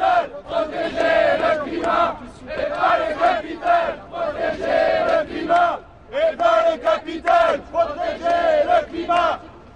le capital, protéger le climat, et pas le capital, protéger le climat, et pas le capital, protéger le climat,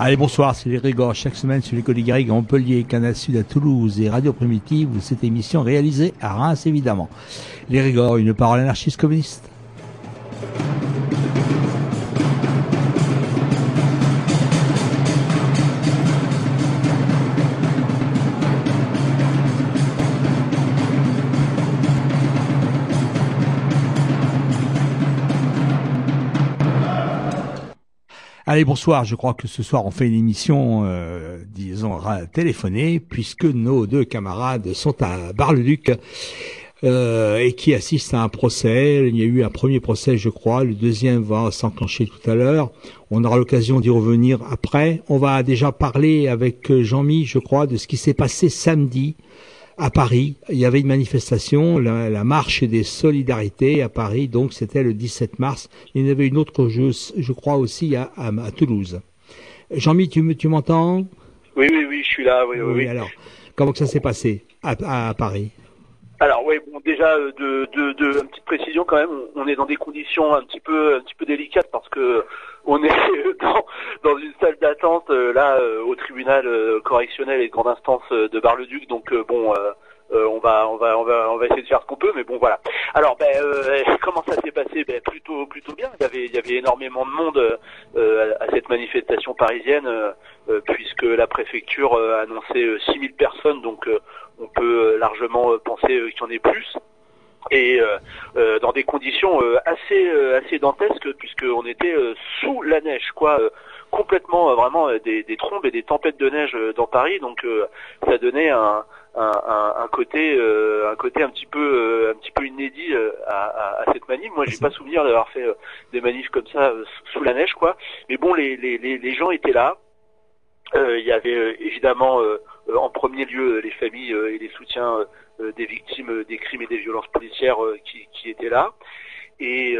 Allez, bonsoir, c'est les Régors. Chaque semaine sur des Garrigues à Montpellier, Canal Sud à Toulouse et Radio Primitive, cette émission réalisée à Reims, évidemment. Les Régors, une parole anarchiste communiste. Allez, bonsoir. Je crois que ce soir, on fait une émission, euh, disons, téléphonée, puisque nos deux camarades sont à Bar-le-Duc euh, et qui assistent à un procès. Il y a eu un premier procès, je crois. Le deuxième va s'enclencher tout à l'heure. On aura l'occasion d'y revenir après. On va déjà parler avec Jean-Mi, je crois, de ce qui s'est passé samedi à Paris. Il y avait une manifestation, la, la marche des solidarités à Paris, donc c'était le 17 mars. Il y en avait une autre, je, je crois aussi, à, à, à Toulouse. Jean-Mi, tu, tu m'entends? Oui, oui, oui, je suis là. Oui, oui, oui. alors, comment que ça s'est passé à Paris? Alors, oui, bon, déjà, euh, de, de, de, une petite précision quand même. On est dans des conditions un petit peu, un petit peu délicates parce que on est dans, dans une salle d'attente euh, là euh, au tribunal correctionnel et de grande instance de Bar-le-Duc. Donc, bon. euh, on va, on va, on va, on va essayer de faire ce qu'on peut, mais bon, voilà. Alors, ben, euh, comment ça s'est passé? Ben, plutôt, plutôt bien. Il y avait, il y avait énormément de monde euh, à, à cette manifestation parisienne, euh, euh, puisque la préfecture euh, a annoncé euh, 6000 personnes, donc euh, on peut euh, largement euh, penser euh, qu'il y en ait plus. Et euh, euh, dans des conditions euh, assez euh, assez dantesques puisqu'on était euh, sous la neige quoi euh, complètement euh, vraiment euh, des, des trombes et des tempêtes de neige euh, dans Paris donc euh, ça donnait un un, un, côté euh, un côté un petit peu euh, un petit peu inédit euh, à, à, à cette manif. Moi j'ai pas souvenir d'avoir fait euh, des manifs comme ça euh, sous la neige quoi. Mais bon les les, les, gens étaient là. Euh, il y avait évidemment en premier lieu les familles et les soutiens des victimes des crimes et des violences policières qui, qui étaient là. Et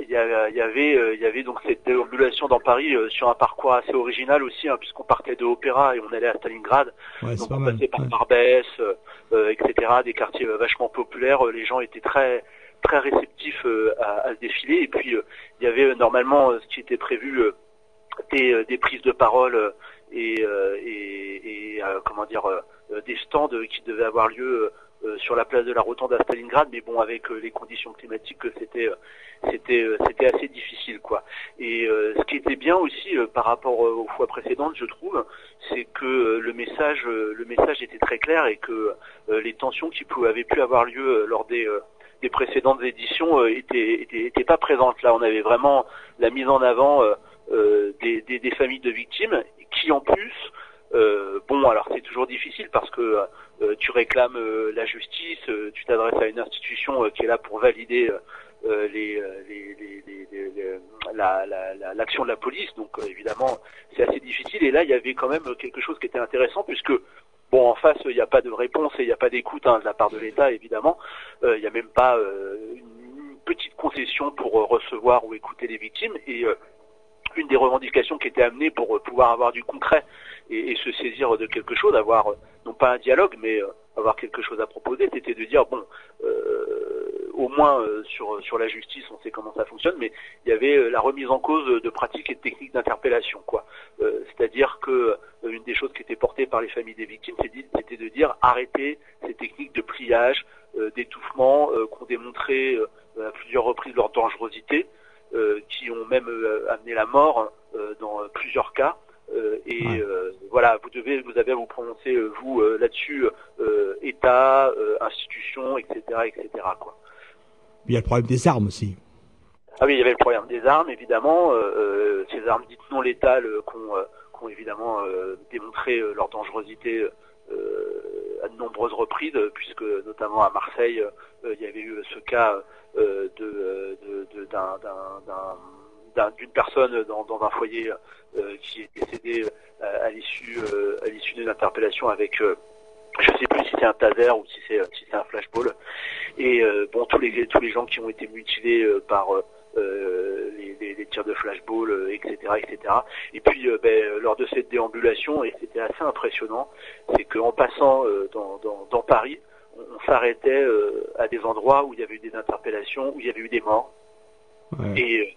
il y, a- il y avait, euh, il y avait donc cette déambulation dans Paris euh, sur un parcours assez original aussi, hein, puisqu'on partait de Opéra et on allait à Stalingrad. Ouais, donc on mal. passait par ouais. Barbès, euh, euh, etc., des quartiers vachement populaires. Les gens étaient très très réceptifs euh, à, à ce défilé. Et puis euh, il y avait normalement ce qui était prévu euh, des, des prises de parole et, euh, et, et, euh, comment dire des stands qui devaient avoir lieu euh, sur la place de la Rotonde à Stalingrad, mais bon avec euh, les conditions climatiques que c'était euh, c'était euh, c'était assez difficile quoi. Et euh, ce qui était bien aussi euh, par rapport euh, aux fois précédentes, je trouve, c'est que euh, le message euh, le message était très clair et que euh, les tensions qui avaient pu avoir lieu euh, lors des euh, précédentes éditions euh, étaient, étaient pas présentes là. On avait vraiment la mise en avant euh, euh, des, des, des familles de victimes qui en plus euh, bon alors c'est toujours difficile parce que euh, tu réclames euh, la justice, euh, tu t'adresses à une institution euh, qui est là pour valider euh, les, les, les, la- la- l'action de la police. Donc évidemment, c'est assez difficile. Et là, il y avait quand même quelque chose qui était intéressant puisque bon, en face, il n'y a pas de réponse et il n'y a pas d'écoute hein, de la part de l'État, évidemment. Il n'y a même pas une petite concession pour recevoir ou écouter les victimes. Et une des revendications qui était amenée pour pouvoir avoir du concret et, et se saisir de quelque chose, avoir non pas un dialogue, mais euh, avoir quelque chose à proposer, c'était de dire bon, euh, au moins euh, sur sur la justice, on sait comment ça fonctionne, mais il y avait euh, la remise en cause de pratiques et de techniques d'interpellation, quoi. Euh, C'est-à-dire que une des choses qui était portée par les familles des victimes, c'était de dire arrêtez ces techniques de pliage, d'étouffement qu'ont démontré euh, à plusieurs reprises leur dangerosité, qui ont même amené la mort dans plusieurs cas. Et voilà, vous devez, vous avez à vous prononcer vous là-dessus, État, institution, etc., etc. Quoi. Il y a le problème des armes aussi. Ah oui, il y avait le problème des armes, évidemment. ces armes dites non létales qu'on ont évidemment euh, démontré euh, leur dangerosité euh, à de nombreuses reprises, puisque notamment à Marseille, il y avait eu ce cas de, d'une personne dans, un foyer qui est décédée à l'issue à l'issue d'une interpellation avec je sais plus si c'est un taser ou si c'est si c'est un flashball et bon tous les tous les gens qui ont été mutilés par euh, les, les, tirs de flashball, etc., euh, etc. Et puis, euh, ben, lors de cette déambulation, et c'était assez impressionnant, c'est qu'en passant dans, dans, dans, Paris, on, s'arrêtait à des endroits où il y avait eu des interpellations, où il y avait eu des morts. Et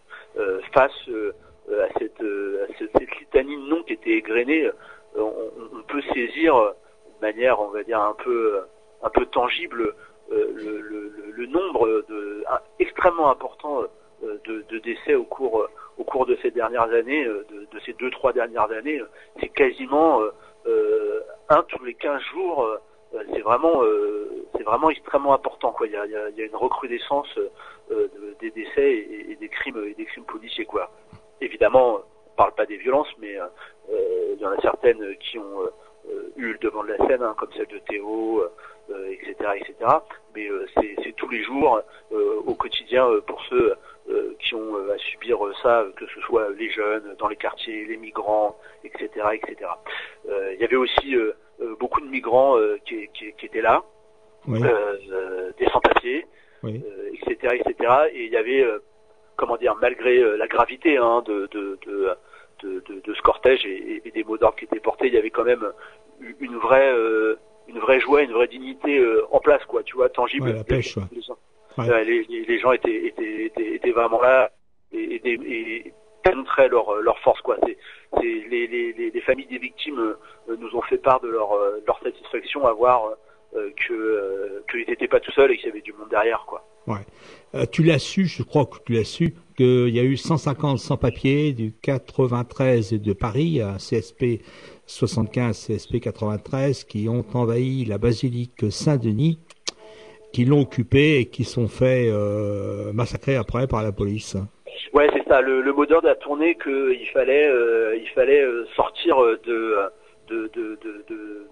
face à cette, à cette, litanie de noms qui était égrenée, on, peut saisir de manière, on va dire, un peu, un peu tangible le, le, le, nombre de, extrêmement important euh, de, décès au cours euh, au cours de ces dernières années, euh, de, ces deux trois dernières années, c'est quasiment un tous les 15 jours. C'est vraiment c'est vraiment extrêmement important quoi. Il y a, une recrudescence des décès et, des crimes et des crimes policiers quoi. Évidemment, on parle pas des violences, mais il y en a certaines qui ont eu le devant de la scène, hein, comme celle de Théo, etc., etc. Mais c'est tous les jours, au quotidien, pour ceux euh, qui ont euh, à subir ça, que ce soit les jeunes dans les quartiers, les migrants, etc., etc. Euh, il y avait aussi beaucoup de migrants qui, qui, qui, étaient là, des sans-papiers, etc., etc. Et il y avait, comment dire, malgré la gravité hein, de, de, de de, de, de, ce cortège et, et des mots d'ordre qui étaient portés, il y avait quand même une vraie, une vraie joie, une vraie dignité en place, quoi, tu vois, tangible. Ouais, la pêche, euh, les, les, gens étaient, étaient, étaient, vraiment là et, et montraient leur, leur force quoi. C'est, les, les, les, familles des victimes euh, nous ont fait part de leur, euh, leur satisfaction à voir que qu'ils n'étaient pas tout seuls et qu'il y avait du monde derrière quoi. Ouais. tu l'as su, je crois que tu l'as su, qu'il y a eu 150 sans-papiers du 93 de Paris, CSP 75, CSP 93, qui ont envahi la basilique Saint-Denis qui l'ont occupé et qui sont fait euh, massacrer après par la police. Ouais, c'est ça. Le, mot d'ordre a tourné qu'il fallait, euh, il fallait euh, sortir de, de, de, de,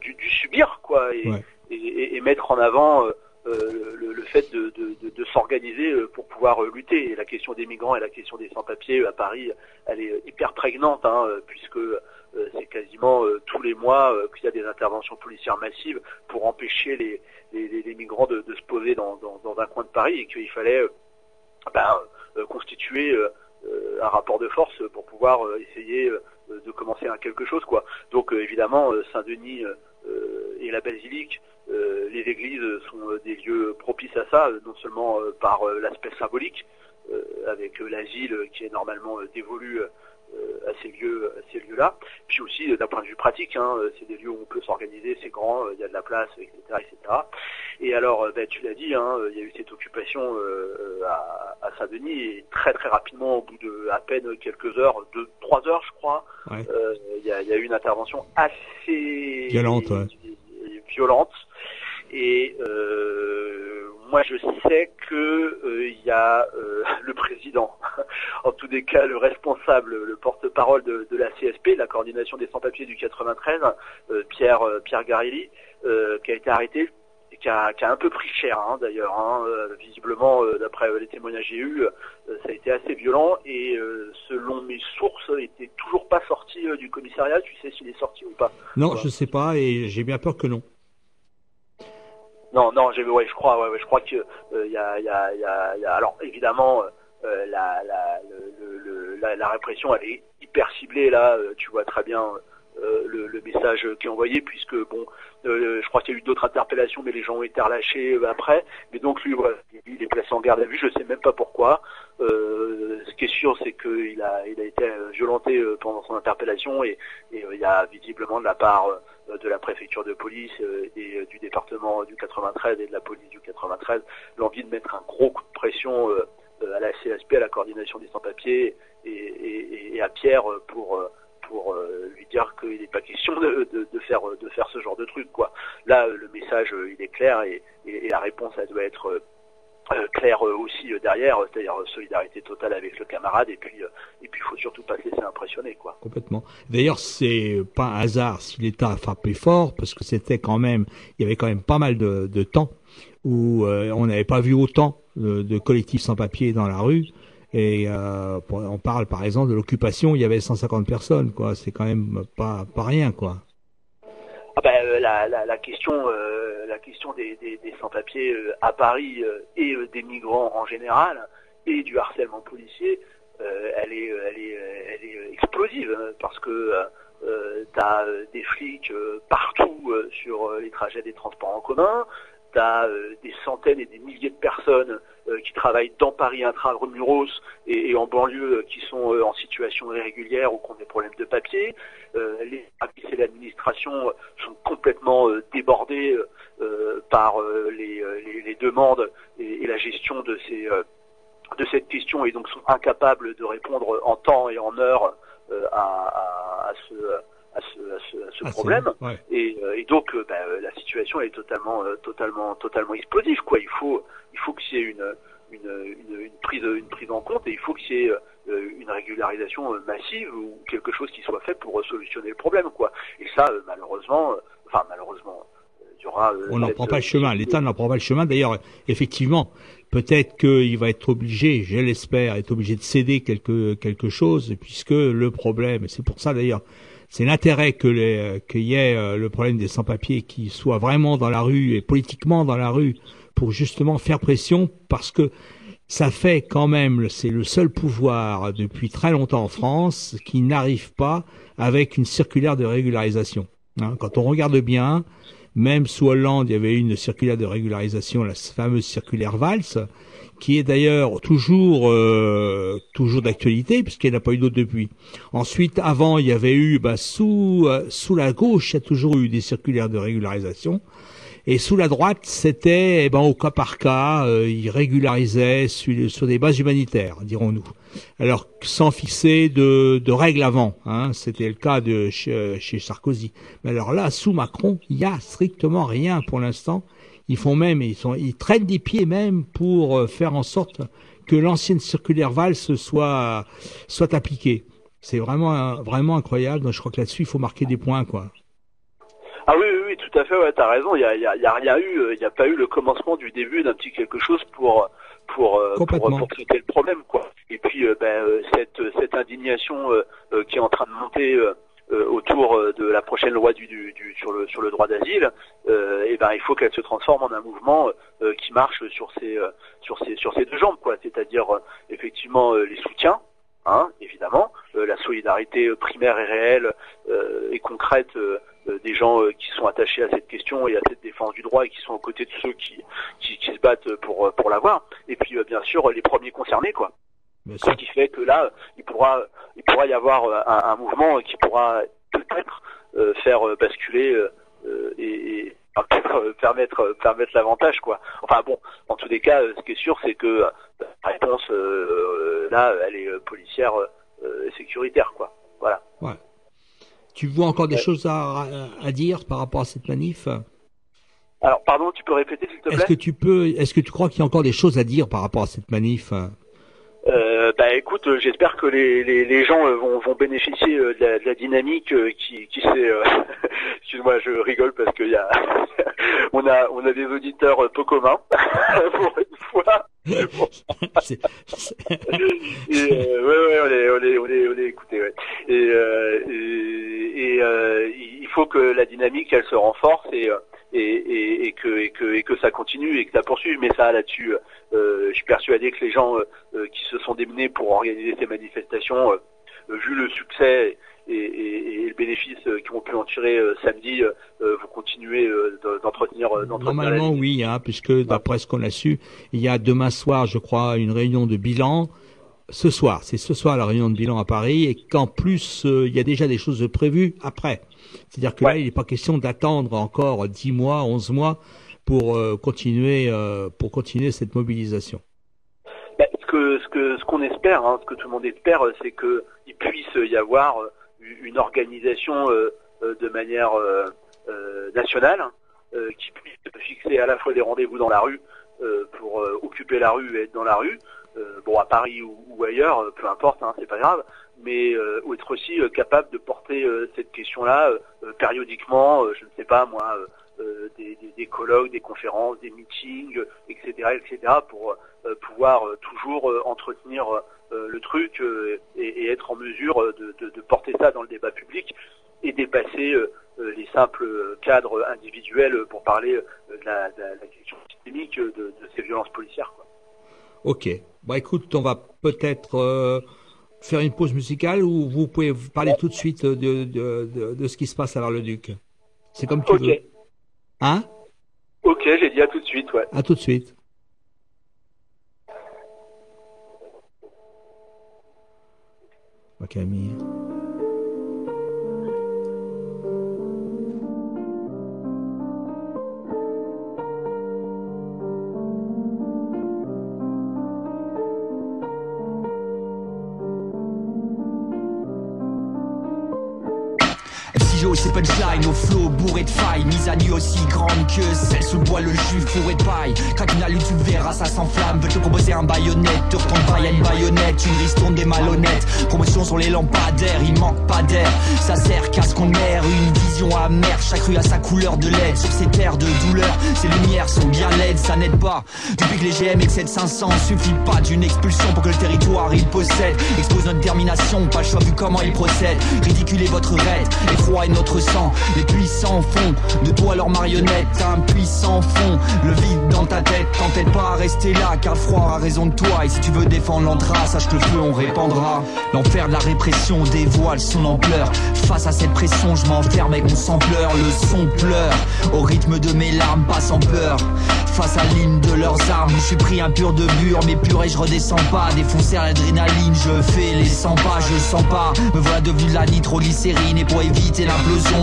du, du, subir, quoi, et, et, et, mettre en avant le, le, fait de, de s'organiser pour pouvoir lutter. Et la question des migrants et la question des sans-papiers à Paris, elle est hyper prégnante, hein, puisque c'est quasiment tous les mois qu'il y a des interventions policières massives pour empêcher les, les, migrants de, se poser dans, un coin de Paris et qu'il fallait euh, ben, euh, constituer euh, un rapport de force pour pouvoir essayer de commencer à quelque chose quoi. Donc évidemment Saint-Denis et la basilique, les églises sont des lieux propices à ça, non seulement par l'aspect symbolique avec l'asile qui est normalement dévolu à ces lieux, à ces lieux-là. Puis aussi d'un point de vue pratique, hein, c'est des lieux où on peut s'organiser, c'est grand, il y a de la place, etc., etc. Et alors, ben, tu l'as dit, hein, il y a eu cette occupation euh, à, à Saint-Denis et très très rapidement, au bout de à peine quelques heures, deux, trois heures, je crois, euh, il y, a, y, a, eu une intervention assez violente. Violente. Et euh, moi, je sais que il euh, y a euh, le président, en tous les cas le responsable, le porte-parole de, la CSP, la coordination des sans-papiers du 93, Pierre Pierre Garilli, qui a été arrêté a, qui a, un peu pris cher hein, d'ailleurs. Hein, visiblement, d'après les témoignages que j'ai eus, ça a été assez violent et selon mes sources, il n'était toujours pas sorti du commissariat. Tu sais s'il est sorti ou pas? Non, je sais pas et j'ai bien peur que non. Non, non, ouais, je crois, ouais, ouais, je crois que euh, il y, a, y, a, y, a, alors évidemment, euh, la, la, le, le, la, la, répression, elle est hyper ciblée là. Euh, tu vois très bien le, le, message qui est envoyé, puisque bon, je crois qu'il y a eu d'autres interpellations, mais les gens ont été relâchés après. Mais donc lui, il est placé en garde à vue. Je sais même pas pourquoi. ce qui est sûr, c'est qu'il a, il a été violenté pendant son interpellation et, et il y a visiblement de la part de la préfecture de police et du département du 93 et de la police du 93 l'envie de mettre un gros coup de pression à la CSP, à la coordination des sans-papiers et, et, et, à Pierre pour pour lui dire qu'il n'est pas question de, de, de, faire de faire ce genre de truc quoi. Là le message il est clair et, et la réponse elle doit être euh, claire aussi derrière, c'est-à-dire solidarité totale avec le camarade et puis et puis faut surtout pas se laisser impressionner quoi. Complètement. D'ailleurs c'est pas un hasard si l'État a frappé fort parce que c'était quand même il y avait quand même pas mal de, de temps où euh, on n'avait pas vu autant de, de collectifs sans papier dans la rue. Et euh, on parle par exemple de l'occupation, il y avait 150 personnes, quoi. C'est quand même pas pas rien, quoi. La, question, euh, la question des, sans-papiers euh, à Paris euh, et des migrants en général et du harcèlement policier, elle est, elle est, elle est explosive hein, parce que euh, t'as des flics partout sur les trajets des transports en commun, t'as euh, des centaines et des milliers de personnes euh, qui travaillent dans Paris intramuros et, et en banlieue qui sont en situation irrégulière ou qui ont des problèmes de papier. les services et l'administration sont complètement débordés par les, demandes et, la gestion de ces de cette question et donc sont incapables de répondre en temps et en heure à ce à ce, à ce, à ce ah, problème. Ouais. Et, euh, et, donc, euh, bah, la situation est totalement, euh, totalement, totalement explosive. Quoi. Il faut, il faut qu'il y ait une, une, une, une, prise, une prise en compte et il faut qu'il y ait une régularisation massive ou quelque chose qui soit fait pour solutionner le problème. Quoi. Et ça, malheureusement, enfin malheureusement, il y aura. On n'en prend pas le chemin. L'État n'en prend pas le chemin. D'ailleurs, effectivement, peut-être qu'il va être obligé, je l'espère, être obligé de céder quelque quelque chose, puisque le problème, c'est pour ça d'ailleurs c'est l'intérêt que les qu'il y ait euh, le problème des sans-papiers qui soient vraiment dans la rue et politiquement dans la rue pour justement faire pression parce que ça fait quand même, c'est le seul pouvoir depuis très longtemps en France qui n'arrive pas avec une circulaire de régularisation. Hein, quand on regarde bien, même sous Hollande, il y avait une circulaire de régularisation, la fameuse circulaire Valls, qui est d'ailleurs toujours euh, toujours d'actualité puisqu'il n'y pas eu d'autres depuis. Ensuite, avant, il y avait eu bah, sous euh, sous la gauche, il y a toujours eu des circulaires de régularisation. Et sous la droite, c'était eh ben, au cas par cas, euh, ils régularisaient sur, des bases humanitaires, dirons-nous. Alors sans fixer de, de règles avant, hein, c'était le cas de chez, chez Sarkozy. Mais alors là, sous Macron, il y a strictement rien pour l'instant ils font même, ils sont, ils traînent des pieds même pour euh, faire en sorte que l'ancienne circulaire Valls soit soit appliquée. C'est vraiment vraiment incroyable. Donc je crois que là-dessus, il faut marquer des points, quoi. Ah oui, oui, oui tout à fait. Ouais, t'as raison. Il y a, il y a, il y a rien eu. Euh, il n'y a pas eu le commencement du début d'un petit quelque chose pour pour euh, pour, pour, traiter le problème, quoi. Et puis ben, cette cette indignation qui est en train de monter euh, autour euh, de la prochaine loi du, du, du, sur, le, sur le droit d'asile, euh, et ben il faut qu'elle se transforme en un mouvement euh, qui marche sur ces sur ces sur ces deux jambes quoi, c'est-à-dire effectivement les soutiens, hein, évidemment, la solidarité primaire et réelle et concrète des gens qui sont attachés à cette question et à cette défense du droit et qui sont aux côtés de ceux qui qui, qui se battent pour pour l'avoir, et puis bien sûr les premiers concernés quoi. Ce qui fait que là, il pourra, il pourra y avoir euh, un, un mouvement qui pourra peut-être euh, faire euh, basculer euh, et, et permettre permettre l'avantage quoi. Enfin bon, en tous les cas, ce qui est sûr, c'est que la réponse là, elle est policière et sécuritaire quoi. Voilà. Ouais. Tu vois encore des ouais. choses à, à dire par rapport à cette manif? Alors pardon, tu peux répéter s'il te plaît? Est-ce que tu peux, est-ce que tu crois qu'il y a encore des choses à dire par rapport à cette manif? Euh, bah écoute, euh, j'espère que les, les, les gens euh, vont, vont bénéficier de la, de la dynamique qui, qui s'est. Excuse-moi, je rigole parce qu'il y a, on a, on a des auditeurs peu communs pour une fois. Bon. et, euh, ouais, ouais, on est, on est, on est, on est écouté, ouais. Et, euh, et, et euh, il faut que la dynamique, elle se renforce et et, et, et, que, et, que, et que ça continue et que ça poursuive. Mais ça, là-dessus, euh, je suis persuadé que les gens euh, qui se sont démenés pour organiser ces manifestations, euh, vu le succès et, le bénéfice qu'ils vont pu en tirer samedi, vous continuez d'entretenir. Normalement, oui, hein, puisque d'après ce qu'on a su, il y a demain soir, je crois, une réunion de bilan ce soir. C'est ce soir la réunion de bilan à Paris et qu'en plus il y a déjà des choses prévues après. C'est-à-dire que là, il n'est pas question d'attendre encore 10 mois, 11 mois pour euh, continuer euh, pour continuer cette mobilisation. Ben, ce ce que ce qu'on espère, hein, ce que tout le monde espère, c'est qu'il puisse y avoir une organisation de manière nationale qui puisse fixer à la fois des rendez-vous dans la rue pour occuper la rue et être dans la rue, bon à Paris ou, ailleurs, peu importe, hein, c'est pas grave, mais euh, être aussi euh, capable de porter euh, cette question-là périodiquement, je ne sais pas moi, des, des, des, colloques, des conférences, des meetings, etc., etc., pour pouvoir toujours entretenir le truc et, et, être en mesure de, de, de, porter ça dans le débat public et dépasser les simples cadres individuels pour parler de la, de la question systémique de, de, ces violences policières. Quoi. Ok. Bah écoute, on va peut-être faire une pause musicale ou vous pouvez parler tout de suite de, de, de, de ce qui se passe à le duc C'est comme tu veux. Hein? Ok, j'ai dit à tout de suite, ouais. À tout de suite. Camille. C'est punchline au flow bourré de failles. Mise à nu aussi grande que celle sous le bois le jus fourré de paille. Craque une allume tu verras ça s'enflamme. Veut te proposer un baïonnette? Te retourne pas y'a une baïonnette Une ristourne des malhonnêtes. Promotion sur les lampadaires Il manque pas d'air. Ça sert qu'à ce qu'on erre Une vision amère. Chaque rue a sa couleur de LED Sur ces terres de douleur. Ces lumières sont bien laides Ça n'aide pas. Depuis que les GM excèdent 500 Suffit pas d'une expulsion pour que le territoire il possède. Expose notre détermination Pas le choix vu comment il procède. Ridiculer votre raid Effroi et sang. Les puissants font de toi leur marionnette, un puissant fond. Le vide dans ta tête, t'entête pas à rester là, car froid a raison de toi. Et si tu veux défendre l'anthrax, sache que le feu on répandra. L'enfer de la répression dévoile son ampleur. Face à cette pression, je m'enferme avec mon sang pleure. Le son pleure au rythme de mes larmes, pas sans peur. Face à l'hymne de leurs armes, je suis pris un pur de bure, mais purée, je redescends pas. Défoncer à l'adrénaline, je fais les 100 pas, je sens pas. Me voilà devenu de la nitroglycérine, et pour éviter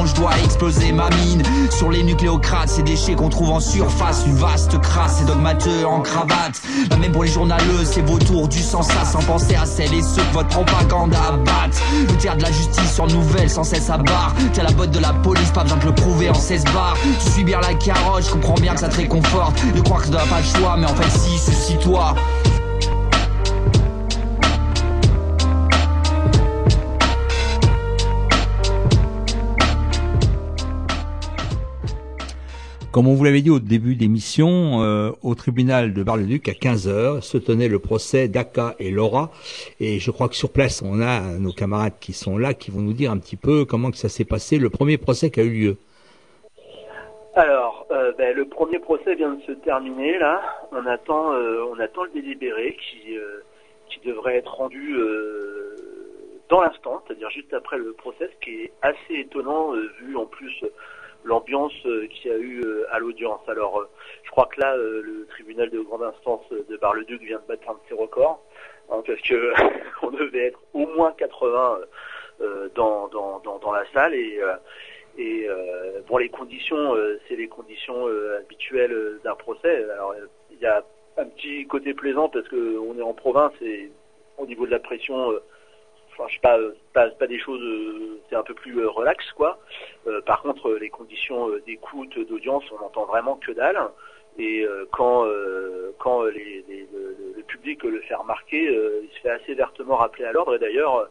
je dois exploser ma mine. Sur les nucléocrates, ces déchets qu'on trouve en surface, une vaste crasse, ces dogmateux en cravate. même pour les journaleuses, ces vautours du sens ça, sans penser à celles et ceux que votre propagande abatte. Le théâtre de la justice sur nouvelle, sans cesse à barre. T'as la botte de la police, pas besoin de le prouver en 16 bars. Tu suis bien la carotte, je comprends bien que ça te réconforte de croire que tu n'as pas le choix, mais en fait si, ceci Comme on vous l'avait dit au début d'émission, euh, au tribunal de Bar-le-Duc à 15h se tenait le procès d'Aka et Laura. Et je crois que sur place, on a nos camarades qui sont là, qui vont nous dire un petit peu comment que ça s'est passé, le premier procès qui a eu lieu. Alors, euh, ben, le premier procès vient de se terminer là. On attend, euh, on attend le délibéré qui euh, qui devrait être rendu dans l'instant, c'est-à-dire juste après le procès, ce qui est assez étonnant vu en plus l'ambiance qu'il y a eu à l'audience. Alors, je crois que là, le tribunal de grande instance de Bar-le-Duc vient de battre un de ses records, hein, parce que on devait être au moins 80 dans, dans, dans, la salle et et euh, bon, les conditions, euh, c'est les conditions euh, habituelles d'un procès. Alors, il y a un petit côté plaisant parce que on est en province et au niveau de la pression, enfin, je sais pas, pas, des choses, c'est un peu plus relax, quoi. par contre, les conditions d'écoute, d'audience, on n'entend vraiment que dalle. Et quand quand le, public le fait remarquer, il se fait assez vertement rappeler à l'ordre. Et d'ailleurs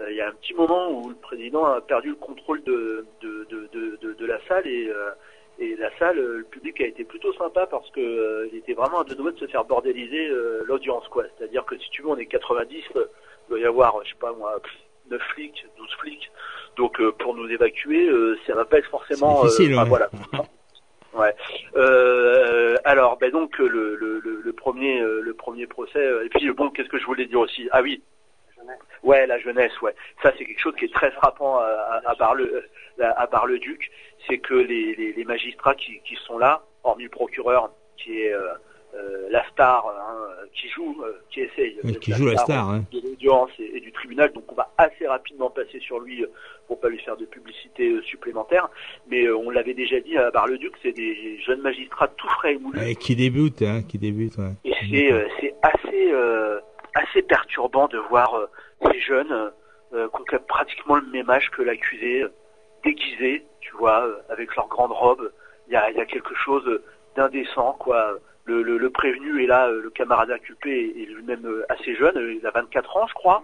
euh, il y a un petit moment où le président a perdu le contrôle de, de, de, de, la salle et, euh, et la salle, le public a été plutôt sympa parce que euh, était vraiment à deux doigts de se faire bordéliser l'audience quoi. C'est-à-dire que si tu veux on est 90, il doit y avoir je sais pas moi 9 flics, 12 flics. Donc pour nous évacuer, ça va pas être forcément difficile, voilà. Ouais. Euh, alors, ben donc le, le, le, premier le premier procès. Et puis bon, qu'est-ce que je voulais dire aussi? Ah oui, Ouais, la jeunesse, ouais. Ça, c'est quelque chose qui est très frappant à, à, Bar-le, à Bar-le-Duc, c'est que les, les, les magistrats qui, qui, sont là, hormis le procureur, qui est euh, euh, la star, hein, qui joue, euh, qui essaye, qui joue la star, hein. de l'audience et, et, du tribunal, donc on va assez rapidement passer sur lui pour pas lui faire de publicité supplémentaire. Mais on l'avait déjà dit à Bar-le-Duc, c'est des jeunes magistrats tout frais et moulus. Et qui débutent, hein, qui débutent. Ouais. Et c'est, c'est assez, assez perturbant de voir ces jeunes euh, qui ont pratiquement le même âge que l'accusé, déguisés, tu vois, avec leur grande robe. Il y a, y a, quelque chose d'indécent, quoi. Le, le, prévenu est là, le camarade inculpé est, lui-même assez jeune, il a 24 ans, je crois,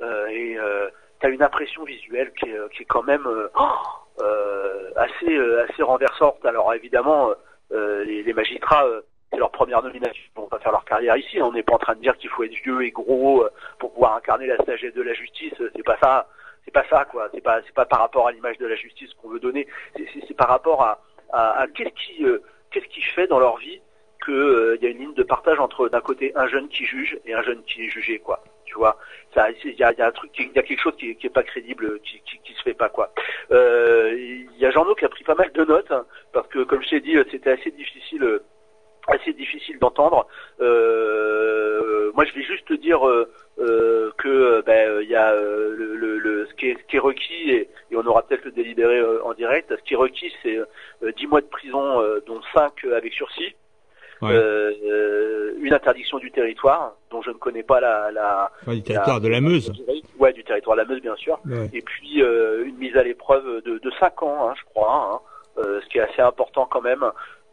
euh, et euh, tu as une impression visuelle qui est, quand même euh, assez, assez renversante. Alors évidemment, les, magistrats c'est leur première nomination. Ils vont pas faire leur carrière ici. On n'est pas en train de dire qu'il faut être vieux et gros pour pouvoir incarner la sagesse de la justice. C'est pas ça. C'est pas ça, quoi. C'est pas, c'est pas par rapport à l'image de la justice qu'on veut donner. C'est par rapport à, à, qu'est-ce qui, euh, qu'est-ce qui fait dans leur vie que il euh, y a une ligne de partage entre d'un côté un jeune qui juge et un jeune qui est jugé, quoi. Tu vois, ça, il y a, y a, un truc, il y a quelque chose qui, qui est pas crédible, qui, qui, qui se fait pas, quoi. Il euh, y a Jean-No qui a pris pas mal de notes hein, parce que, comme je t'ai dit, c'était assez difficile assez difficile d'entendre. Euh, moi, je vais juste te dire euh, euh, que ben il y a le, le, le, ce, qui est, ce qui est requis et, et on aura peut-être le délibéré en direct. Ce qui est requis, c'est 10 mois de prison, dont 5 avec sursis. Ouais. une interdiction du territoire, dont je ne connais pas la. la ouais, du territoire de la Meuse. Ouais, du territoire de la Meuse, bien sûr. Ouais. Et puis une mise à l'épreuve de, de 5 ans, hein, je crois, hein, ce qui est assez important quand même.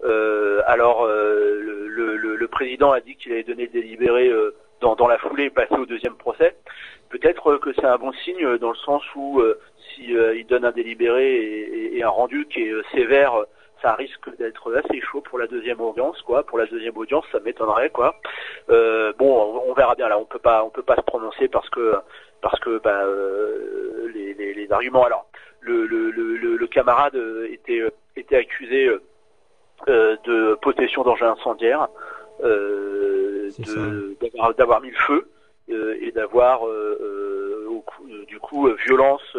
Euh, alors, euh, le, le, le, président a dit qu'il allait donner le délibéré euh, dans, dans, la foulée et passer au deuxième procès. Peut-être que c'est un bon signe dans le sens où si il donne un délibéré et, et, et un rendu qui est sévère, ça risque d'être assez chaud pour la deuxième audience, quoi. Pour la deuxième audience, ça m'étonnerait, quoi. Euh, bon, on verra bien là. On peut pas, on peut pas se prononcer parce que parce que bah, euh, les, les, les, arguments. Alors, le, le, le, le camarade était était accusé euh, de possession d'engins incendiaires, d'avoir mis le feu et d'avoir du coup violence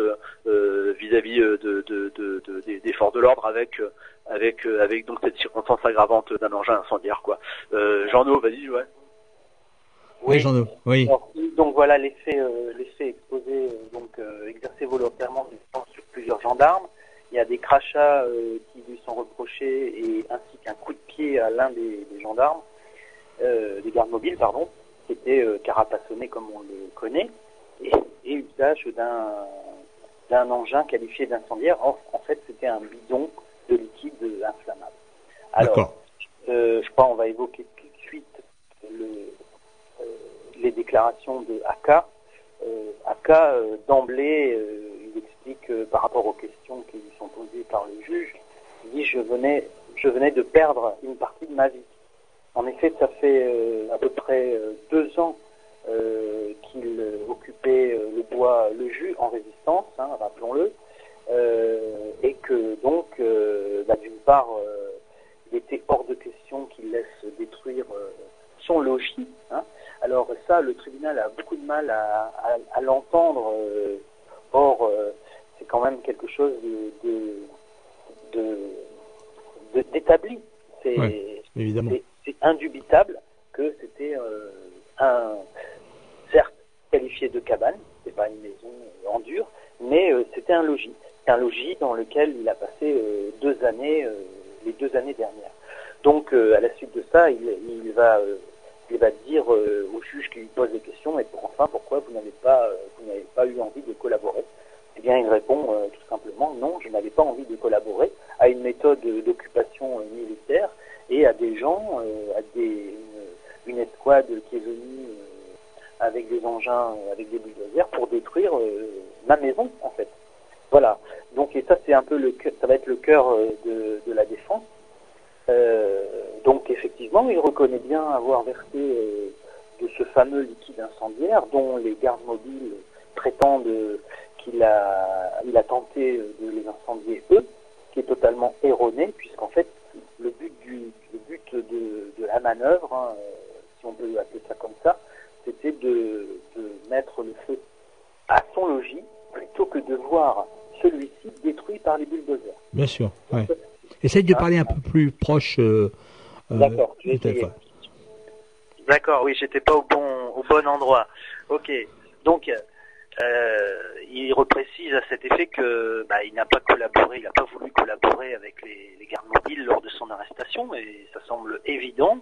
vis-à-vis -vis de, de, de, de, des forces de l'ordre avec avec avec donc cette circonstance aggravante d'un engin incendiaire quoi. Jean-No, vas-y, ouais. Oui, Jean oui. Alors, donc voilà les faits, euh, les faits exposés, donc euh, exercés volontairement sur plusieurs gendarmes. Il y a des crachats euh, qui lui sont reprochés et ainsi qu'un coup de pied à l'un des, des, gendarmes, euh, des gardes mobiles, pardon, qui était euh, carapassonné comme on le connaît, et, et usage d'un d'un engin qualifié d'incendiaire. En, en, fait, c'était un bidon de liquide inflammable. Alors, euh, je crois on va évoquer tout de suite le, euh, les déclarations de AK. AK, d'emblée, il explique euh, par rapport aux questions qui lui sont posées par le juge, il dit je venais, je venais de perdre une partie de ma vie. En effet, ça fait euh, à peu près euh, deux ans euh, qu'il occupait le bois Le Jus en résistance, hein, rappelons-le, et que donc, bah, d'une part, il était hors de question qu'il laisse détruire son logis. Hein. Alors ça, le tribunal a beaucoup de mal à, à, à l'entendre. or, c'est quand même quelque chose de, d'établi. C'est, ouais, indubitable que c'était euh, un, certes qualifié de cabane, c'est pas une maison en dur, mais euh, c'était un logis. Un logis dans lequel il a passé euh, deux années, les deux années dernières. Donc, à la suite de ça, il, va il va dire euh, au juge qui lui pose des questions, et pour enfin, pourquoi vous n'avez pas, euh, vous n'avez pas eu envie de collaborer? Eh bien, il répond euh, tout simplement, non, je n'avais pas envie de collaborer à une méthode d'occupation militaire et à des gens, à des, une, une, escouade qui est venue avec des engins, avec des bulldozers pour détruire ma maison, en fait. Voilà. Donc, et ça, c'est un peu le, ça va être le cœur de, de la défense. Euh, donc effectivement, il reconnaît bien avoir versé euh, de ce fameux liquide incendiaire dont les gardes mobiles prétendent qu'il a, il a tenté de les incendier eux, qui est totalement erroné, puisqu'en fait, le but, du, le but de, la manœuvre, hein, si on peut appeler ça comme ça, c'était de, mettre le feu à son logis plutôt que de voir celui-ci détruit par les bulldozers. Bien sûr, ouais. Essaye de parler un peu plus proche. euh, euh, D'accord, du téléphone. D'accord, oui, j'étais pas au bon, au bon endroit. Ok, donc euh, il reprécise à cet effet que bah, il n'a pas collaboré, il n'a pas voulu collaborer avec les, les gardes mobiles lors de son arrestation, et ça semble évident.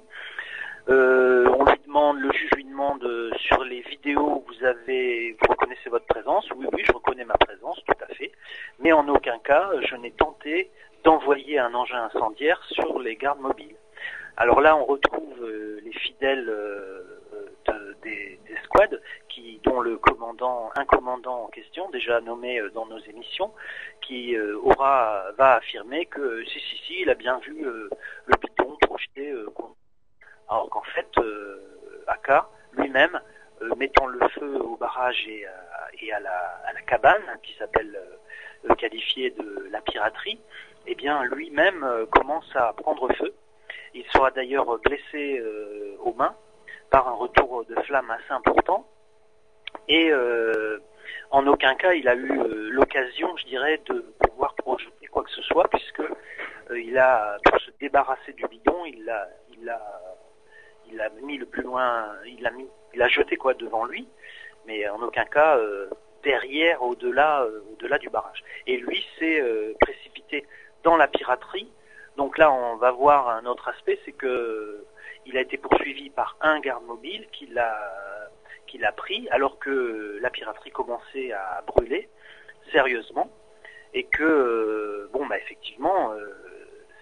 Euh, on lui demande, le juge lui demande euh, sur les vidéos, vous avez, vous reconnaissez votre présence Oui, oui, je reconnais ma présence, tout à fait. Mais en aucun cas, je n'ai tenté d'envoyer un engin incendiaire sur les gardes mobiles. Alors là, on retrouve euh, les fidèles de- des, des squads, qui, dont le commandant, un commandant en question, déjà nommé dans nos émissions, qui aura va affirmer que si si si, il a bien vu le bidon projeté. contre- alors qu'en fait, euh, Aka lui-même, euh, mettant le feu au barrage et, à- et à, la, à la cabane, qui s'appelle euh, euh, qualifiée de la piraterie, eh bien lui-même euh, commence à prendre feu. Il sera d'ailleurs blessé euh, aux mains par un retour de flamme assez important. Et euh, en aucun cas il a eu euh, l'occasion, je dirais, de pouvoir projeter quoi que ce soit, puisque euh, il a, pour se débarrasser du bidon, il l'a, il l'a, il l'a mis le plus loin, il l'a mis, il l'a jeté quoi devant lui, mais en aucun cas euh, derrière, au-delà, euh, au-delà du barrage. Et lui s'est euh, précipité dans la piraterie. Donc là, on va voir un autre aspect, c'est que il a été poursuivi par un garde mobile qui l'a qui l'a pris alors que la piraterie commençait à brûler sérieusement et que bon bah effectivement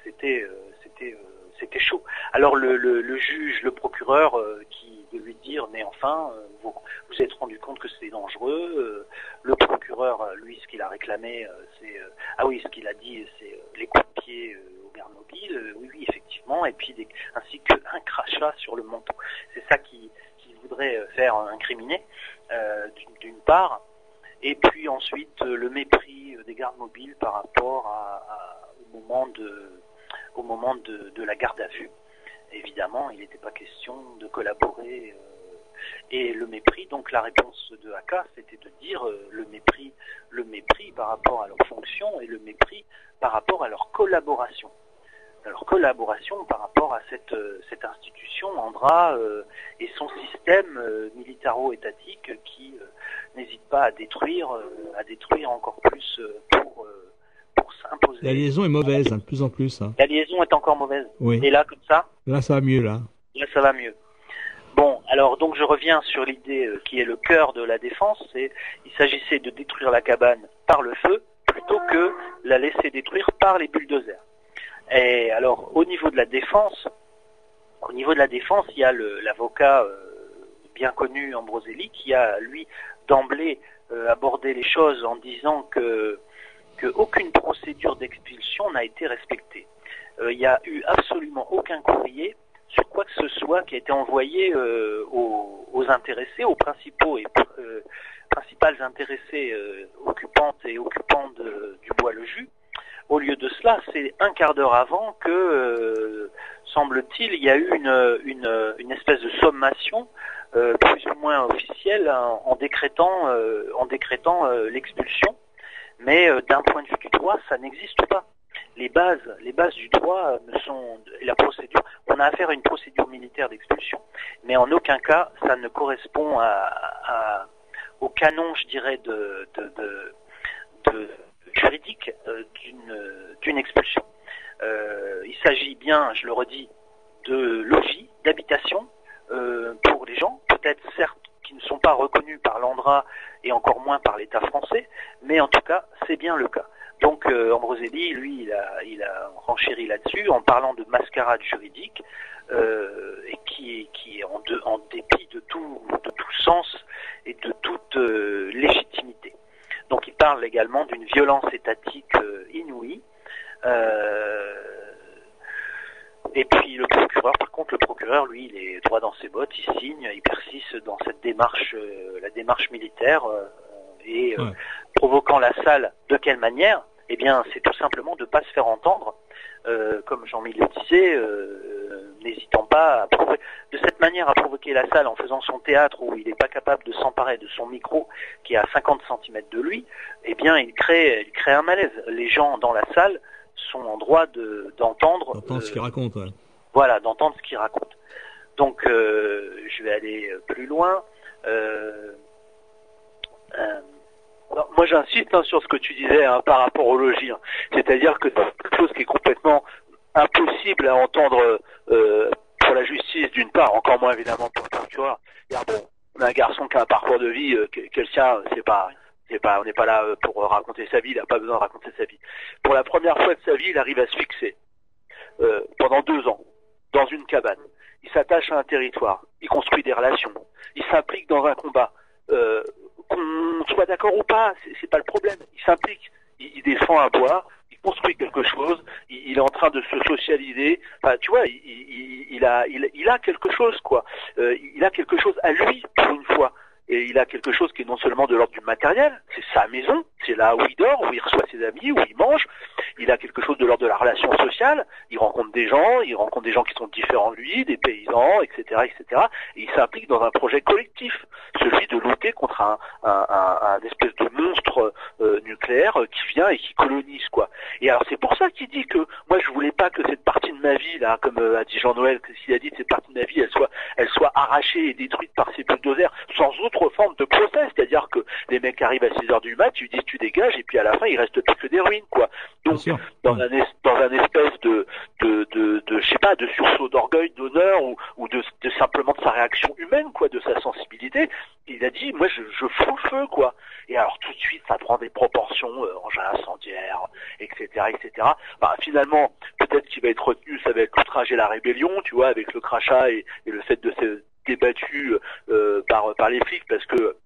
c'était c'était c'était chaud. Alors le, juge, le procureur euh, qui de lui dire mais enfin euh, vous vous êtes rendu compte que c'est dangereux. euh, le procureur lui ce qu'il a réclamé c'est ah oui ce qu'il a dit c'est les coups de pied au. Euh, oui oui effectivement et puis des, ainsi qu'un crachat sur le menton. C'est ça qui voudrait faire incriminer d'une- part et puis ensuite le mépris des gardes mobiles par rapport à- au moment de au moment de, de la garde à vue. Évidemment, il n'était pas question de collaborer euh, et le mépris. Donc la réponse de Aka, c'était de dire euh, le mépris, le mépris par rapport à leur fonction et le mépris par rapport à leur collaboration. Leur collaboration par rapport à cette, euh, cette institution, Andra, euh, et son système euh, militaro-étatique qui euh, n'hésite pas à détruire, à détruire encore plus pour, pour s'imposer. La liaison est mauvaise, hein, de plus en plus. hein. La liaison est encore mauvaise. Oui. Et là, comme ça, Là, ça va mieux, là. là, ça va mieux. Bon, alors donc je reviens sur l'idée euh, qui est le cœur de la défense, c'est il s'agissait de détruire la cabane par le feu plutôt que la laisser détruire par les bulldozers. Et alors au niveau de la défense, au niveau de la défense, il y a l'avocat euh, bien connu Ambroselli qui a lui d'emblée euh, abordé les choses en disant que que aucune procédure d'expulsion n'a été respectée. Euh, il n'y a eu absolument aucun courrier sur quoi que ce soit qui a été envoyé euh, aux, aux intéressés, aux principaux et euh, principales intéressées euh, occupantes et occupants du bois le jus. Au lieu de cela, c'est un quart d'heure avant que, euh, semble-t-il, il y a eu une, une, une espèce de sommation euh, plus ou moins officielle en, décrétant, en décrétant l'expulsion. Mais euh, d'un point de vue du droit, ça n'existe pas. Les bases, les bases du droit ne sont la procédure. On a affaire à une procédure militaire d'expulsion, mais en aucun cas ça ne correspond à, à- au canon, je dirais, de, de, de, de juridique euh, d'une d'une expulsion. Euh, il s'agit bien, je le redis, de logis, d'habitation euh, pour les gens, peut-être certes qui ne sont pas reconnus par l'ANDRA et encore moins par l'État français, mais en tout cas c'est bien le cas. Donc euh, Ambroselli, lui, il a, il a renchéri là-dessus en parlant de mascarade juridique euh, et qui, qui est en, dépit de tout, de tout sens et de toute euh, légitimité. Donc il parle également d'une violence étatique euh, inouïe. Euh, et puis le procureur, par contre, le procureur, lui, il est droit dans ses bottes, il signe, il persiste dans cette démarche, euh, la démarche militaire, euh, et euh, Ouais. provoquant la salle. De quelle manière? Eh bien, c'est tout simplement de ne pas se faire entendre. Euh, comme Jean-Mille le disait, euh, n'hésitant pas à provo- de cette manière à provoquer la salle en faisant son théâtre où il n'est pas capable de s'emparer de son micro qui est à 50 cm de lui, eh bien il crée, il crée un malaise. Les gens dans la salle sont en droit de- d'entendre ce euh, qu'il raconte. ouais. voilà, d'entendre ce qu'il raconte. Donc, euh, je vais aller plus loin. Euh, euh, Alors, moi, j'insiste hein, sur ce que tu disais hein, par rapport au logis. hein. C'est-à-dire que c'est quelque chose qui est complètement impossible à entendre euh, pour la justice, d'une part, encore moins évidemment pour le procureur. On a un garçon qui a un parcours de vie, euh, que- quelqu'un, c'est pas, on n'est pas là euh, pour raconter sa vie, il n'a pas besoin de raconter sa vie. Pour la première fois de sa vie, il arrive à se fixer euh, pendant deux ans dans une cabane. Il s'attache à un territoire, il construit des relations, il s'implique dans un combat. Euh, qu'on soit d'accord ou pas, c'est- pas le problème. Il s'implique, il, défend un bois, il construit quelque chose, il, est en train de se socialiser. Enfin, tu vois, il, a, il, a quelque chose, quoi. Il a quelque chose à lui pour une fois. Et il a quelque chose qui est non seulement de l'ordre du matériel, c'est sa maison, c'est là où il dort, où il reçoit ses amis, où il mange. Il a quelque chose de l'ordre de la relation sociale. Il rencontre des gens, il rencontre des gens qui sont différents de lui, des paysans, etc., etc. Et il s'implique dans un projet collectif, celui de lutter contre un, un, un- espèce de monstre euh, nucléaire euh, qui vient et qui colonise, quoi. Et alors c'est pour ça qu'il dit que moi je voulais pas que cette partie de ma vie là, comme euh, a dit Jean-Noël, que s'il a dit cette partie de ma vie, elle soit, elle soit arrachée et détruite par ces bulldozers sans autre forme de procès, c'est-à-dire que les mecs arrivent à 6 heures du mat, tu dis tu dégages et puis à la fin il reste plus que des ruines, quoi. Donc dans un es- dans un espèce de de de, de je sais pas de sursaut d'orgueil d'honneur ou ou de, de simplement de sa réaction humaine quoi de sa sensibilité il a dit moi je, je fous le feu quoi. Et alors tout de suite ça prend des proportions euh, engin incendiaire etc etc bah, finalement peut-être qu'il va être retenu ça va être l'outrage et la rébellion tu vois avec le crachat et, et le fait de débattu euh, par par les flics parce que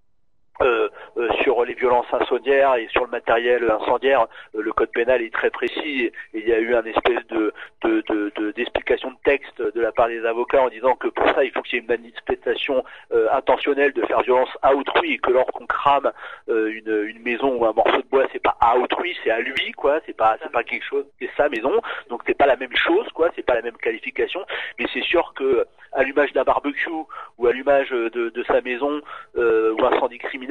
euh, euh, sur les violences incendiaires et sur le matériel incendiaire, euh, le code pénal est très précis. Et il y a eu un espèce de de- de- de- d'explication de, texte de la part des avocats en disant que pour ça il faut qu'il y ait une manifestation euh, intentionnelle de faire violence à autrui et que lorsqu'on crame euh, une, une maison ou un morceau de bois c'est pas à autrui c'est à lui quoi. C'est pas c'est pas quelque chose c'est sa maison. Donc c'est pas la même chose quoi. C'est pas la même qualification. Mais c'est sûr que à l'image d'un barbecue ou à l'image de, sa maison euh, ou incendie criminel,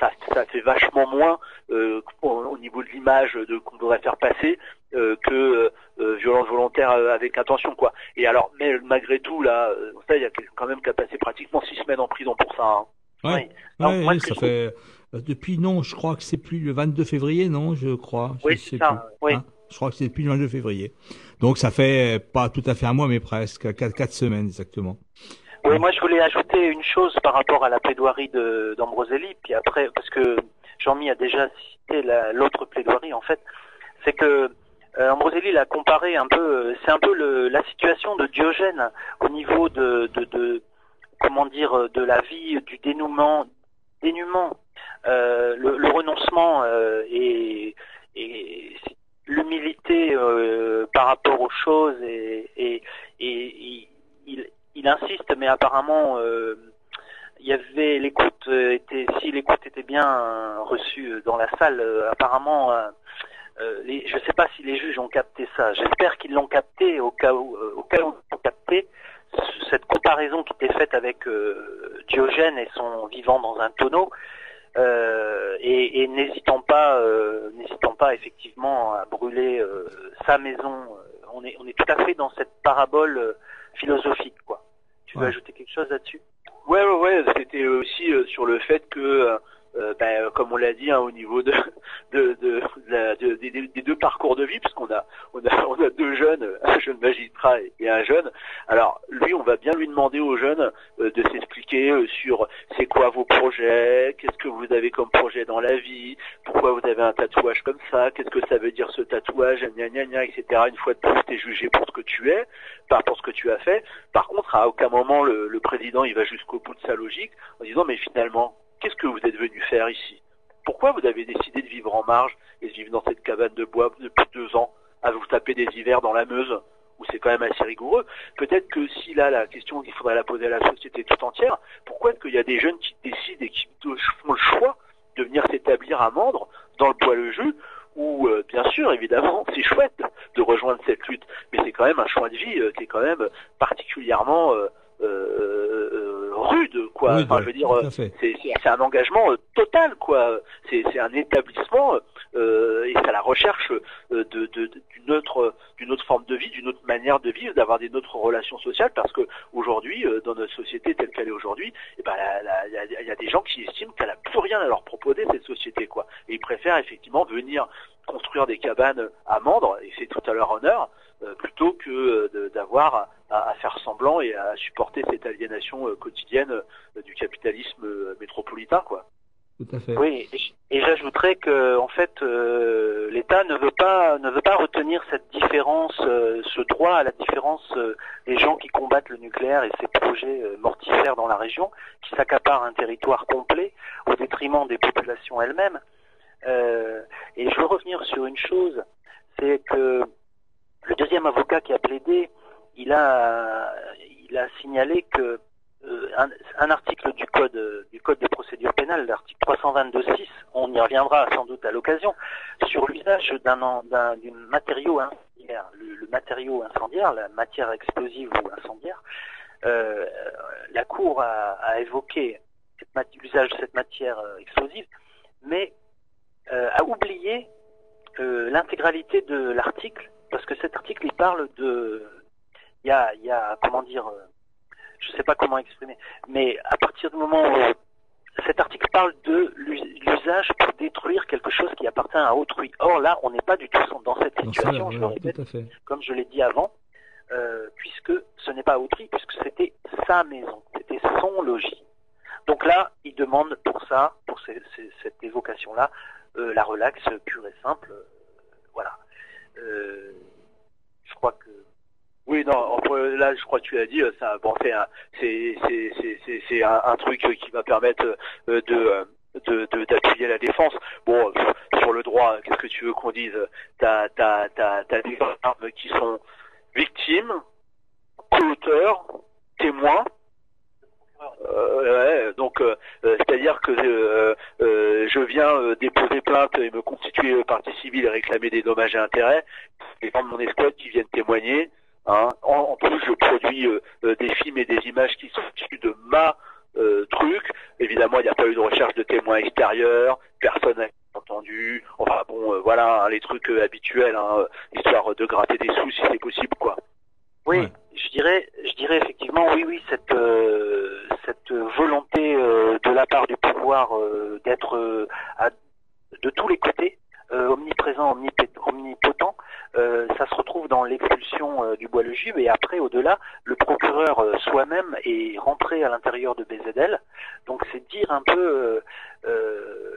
ça, ça fait vachement moins euh, au, au niveau de l'image qu'on devrait faire passer euh, que euh, violence volontaire avec intention quoi. Et alors, mais malgré tout là, il y a quand même qui a passé pratiquement six semaines en prison pour ça. hein. Ouais. Ouais, moi, ça fait depuis non, je crois que c'est plus le 22 février, non, je crois. Oui, c'est ça, plus. oui. Hein, je crois que c'est depuis le 22 février. Donc ça fait pas tout à fait un mois, mais presque quatre, quatre semaines exactement. Oui, moi je voulais ajouter une chose par rapport à la plaidoirie d'Ambroselli, puis après, parce que Jean-Mi a déjà cité la- l'autre plaidoirie en fait, c'est que euh, Ambroselli l'a comparé un peu, euh, c'est un peu le, la situation de Diogène au niveau de, de, de comment dire, euh, de la vie, du dénouement, dénuement, euh, le, le renoncement euh, et, et l'humilité euh, par rapport aux choses et, et, et il, insiste, mais apparemment euh, il y avait l'écoute euh, était si l'écoute était bien euh, reçue dans la salle, apparemment euh, les, je ne sais pas si les juges ont capté ça. J'espère qu'ils l'ont capté au cas où euh, au cas où ils l'ont capté cette comparaison qui était faite avec euh, Diogène et son vivant dans un tonneau. Et, et n'hésitant pas, n'hésitant pas effectivement à brûler sa maison. On est, on est tout à fait dans cette parabole philosophique, quoi. Tu veux Ouais. ajouter quelque chose là-dessus? Ouais, ouais, ouais, c'était aussi euh, sur le fait que, euh, ben, euh, comme on l'a dit, hein, au niveau de, de, de, de des, deux parcours de vie, parce qu'on a, on a, on a deux jeunes, un jeune magistrat et un jeune. Alors, lui, on va bien lui demander aux jeunes euh, de s'expliquer euh, sur c'est quoi vos projets, qu'est-ce que vous avez comme projet dans la vie, pourquoi vous avez un tatouage comme ça, qu'est-ce que ça veut dire ce tatouage, gna gna gna, etc. Une fois de plus, t'es jugé pour ce que tu es, pas pour ce que tu as fait. Par contre, à aucun moment le, le président il va jusqu'au bout de sa logique en disant mais finalement, qu'est-ce que vous êtes venu faire ici? Pourquoi vous avez décidé de vivre en marge et de vivre dans cette cabane de bois depuis deux ans à vous taper des hivers dans la Meuse où c'est quand même assez rigoureux? Peut-être que si là la question qu'il faudrait la poser à la société tout entière, pourquoi est-ce qu'il y a des jeunes qui décident et qui font le choix de venir s'établir à Mandre dans le bois le jus où euh, bien sûr évidemment c'est chouette de rejoindre cette lutte mais c'est quand quand même un choix de vie qui est quand même particulièrement rude, quoi. enfin, je veux dire, c'est un engagement total, quoi. C'est un établissement et c'est la recherche de, de, d'une autre, d'une autre forme de vie, d'une autre manière de vivre, d'avoir des autres relations sociales, parce que aujourd'hui, dans notre société telle qu'elle est aujourd'hui, il eh ben, y, a, y a des gens qui estiment qu'elle a plus rien à leur proposer cette société, quoi. Et ils préfèrent effectivement venir construire des cabanes à Mandre, et c'est tout à leur honneur, euh, plutôt que euh, d'avoir à, faire semblant et à supporter cette aliénation euh, quotidienne du capitalisme métropolitain, quoi. Tout à fait. Oui, et, j'ajouterais que en fait l'État ne veut pas ne veut pas retenir cette différence, ce droit à la différence des gens qui combattent le nucléaire et ces projets mortifères dans la région, qui s'accaparent un territoire complet au détriment des populations elles-mêmes. et je veux revenir sur une chose, c'est que le deuxième avocat qui a plaidé, il a, il a signalé que euh, un, article du code du code de procédure pénale, l'article 322.6, on y reviendra sans doute à l'occasion, sur l'usage d'un matériau incendiaire, le, matériau incendiaire, la matière explosive ou incendiaire. Euh, la Cour a, évoqué l'usage de cette matière euh, explosive, mais a oublié l'intégralité de l'article parce que cet article, il parle de... Il y a, y a comment dire, euh, je ne sais pas comment exprimer, mais à partir du moment où cet article parle de l'usage pour détruire quelque chose qui appartient à autrui. Or là, on n'est pas du tout dans cette situation, je le répète, comme je l'ai dit avant, euh, puisque ce n'est pas autrui, puisque c'était sa maison, c'était son logis. Donc là, il demande pour ça, pour cette évocation-là, euh, la relaxe pure et simple. voilà. Euh, je crois que oui, non, là, je crois que tu l'as dit, bon, c'est un, c'est, c'est, c'est, un, un, truc qui va permettre euh, de, de, d'appuyer la défense. Bon, sur le droit, qu'est-ce que tu veux qu'on dise? T'as, t'as, t'as, t'as des armes qui sont victimes, co-auteurs, témoins, euh, ouais, donc euh, euh, c'est-à-dire que je viens déposer plainte et me constituer partie civile et réclamer des dommages et intérêts. Les gens de mon escouade qui viennent témoigner. Hein. En, plus, je produis des films et des images qui sont issus de ma truc. Évidemment, il n'y a pas eu de recherche de témoins extérieurs, personne n'a entendu. Enfin bon, voilà hein, les trucs habituels, hein, histoire de gratter des sous si c'est possible, quoi. Oui, je dirais, je dirais effectivement, oui, oui, cette euh, cette volonté euh, de la part du pouvoir euh, d'être de tous les côtés, omniprésent, omnipotent, ça se retrouve dans l'expulsion du bois le juve et après, au-delà, le procureur soi-même est rentré à l'intérieur de BZL. Donc c'est dire un peu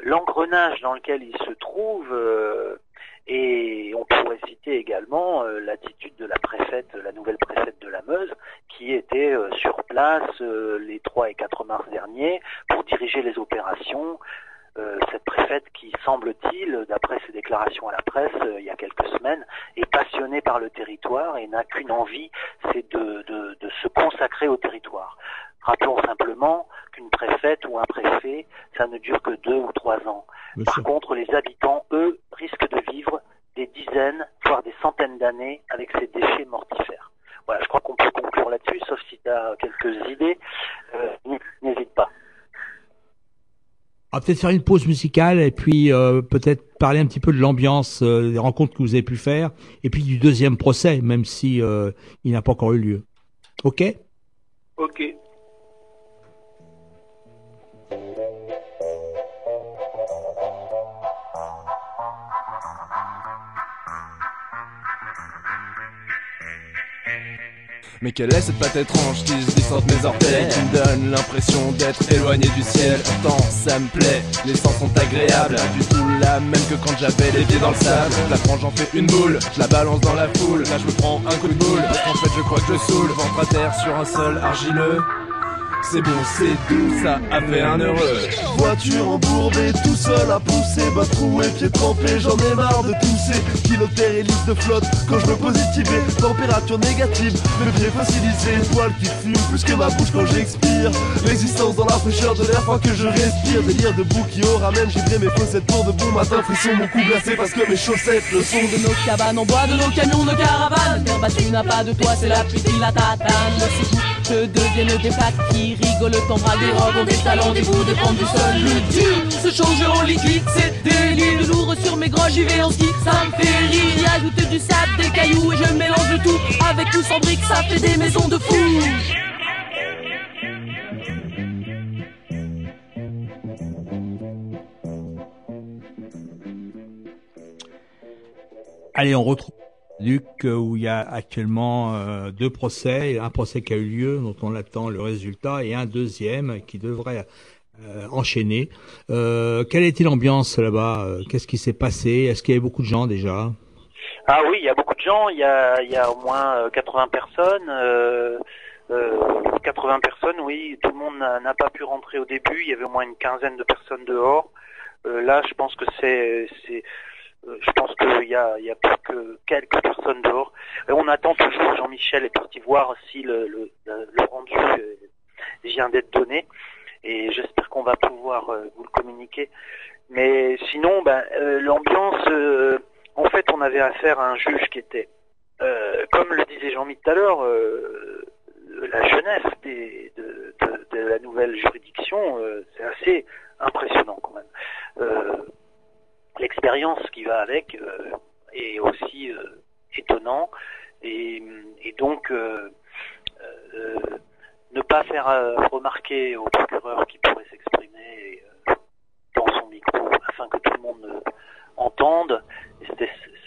l'engrenage dans lequel il se trouve et on pourrait citer également euh, l'attitude de la préfète, la nouvelle préfète de la Meuse, qui était euh, sur place euh, les 3 et 4 mars derniers pour diriger les opérations. Cette préfète qui, semble-t-il, d'après ses déclarations à la presse il y a quelques semaines, est passionnée par le territoire et n'a qu'une envie, c'est de, de, de se consacrer au territoire. Rappelons simplement qu'une préfète ou un préfet, ça ne dure que deux ou trois ans. Par contre, les habitants, eux, risquent de vivre des dizaines, voire des centaines d'années avec ces déchets mortifères. Voilà, je crois qu'on peut conclure là-dessus, sauf si tu as quelques idées, euh, n'hésite pas. On va peut-être faire une pause musicale et puis euh, peut-être parler un petit peu de l'ambiance euh, des rencontres que vous avez pu faire et puis du deuxième procès, même si il n'a pas encore eu lieu. Ok? Ok. Mais quelle est cette patte étrange qui se glisse entre mes orteils Qui me donne l'impression d'être éloigné du ciel? Pourtant ça me plaît, les sens sont agréables. Du tout la même que quand j'avais les pieds dans le sable. La prends j'en fais une boule, je la balance dans la foule. Là je me prends un coup de boule. Qu'en fait je crois que je saoule. Ventre à terre sur un sol argileux C'est bon, c'est doux, ça a fait un heureux. Voiture embourbée, tout seul à pousser, bas troué, pied trempé, j'en ai marre de tousser. Pilotaire et liste de flotte, quand je me positiver, température négative, mes pieds fossilisés, poils qui fument plus que ma bouche quand j'expire. Résistance dans la fraîcheur de l'air froid que je respire, délire debout qui aura même givré mes chaussettes pour de bon matin, frisson, mon cou glacé parce que mes chaussettes le sont. De nos cabanes en bois, de nos camions, nos caravanes, terre battue n'a pas de toi, c'est la pluie qui la tatane. Que deviennent des plaques qui rigolent, ton bras des robes, des talons, des bouts, des pentes du sol. Le dur se change en liquide, c'est délire. De lourd sur mes grands, j'y vais en ça me fait rire. Y ajoute du sable, des cailloux et je mélange le tout. Avec ou sans briques, ça fait des maisons de fous. Allez, on retrouve Luc où il y a actuellement euh, deux procès, un procès qui a eu lieu dont on attend le résultat et un deuxième qui devrait euh, enchaîner. Euh, quelle était l'ambiance là-bas? Euh, Qu'est-ce qui s'est passé? Est-ce qu'il y avait beaucoup de gens déjà? Ah oui, il y a beaucoup de gens. Il y a, il y a au moins euh, 80 personnes. Euh, euh, 80 personnes, oui. Tout le monde n'a pas pu rentrer au début. Il y avait au moins une quinzaine de personnes dehors. Euh, là, je pense que c'est, euh, je pense qu'il y a, y a plus que quelques personnes dehors. On attend toujours. Jean-Michel est parti voir si le, le, le- rendu euh, vient d'être donné. Et j'espère qu'on va pouvoir euh, vous le communiquer. Mais sinon, ben, euh, l'ambiance, euh, en fait, on avait affaire à un juge qui était, euh, comme le disait Jean-Mi tout à l'heure, euh, la jeunesse des, de, de- de la nouvelle juridiction, euh, c'est assez impressionnant quand même. Euh, L'expérience qui va avec euh, est aussi euh, étonnant. Et, et donc euh, ne pas faire remarquer au procureur qui pourrait s'exprimer dans son micro afin que tout le monde entende,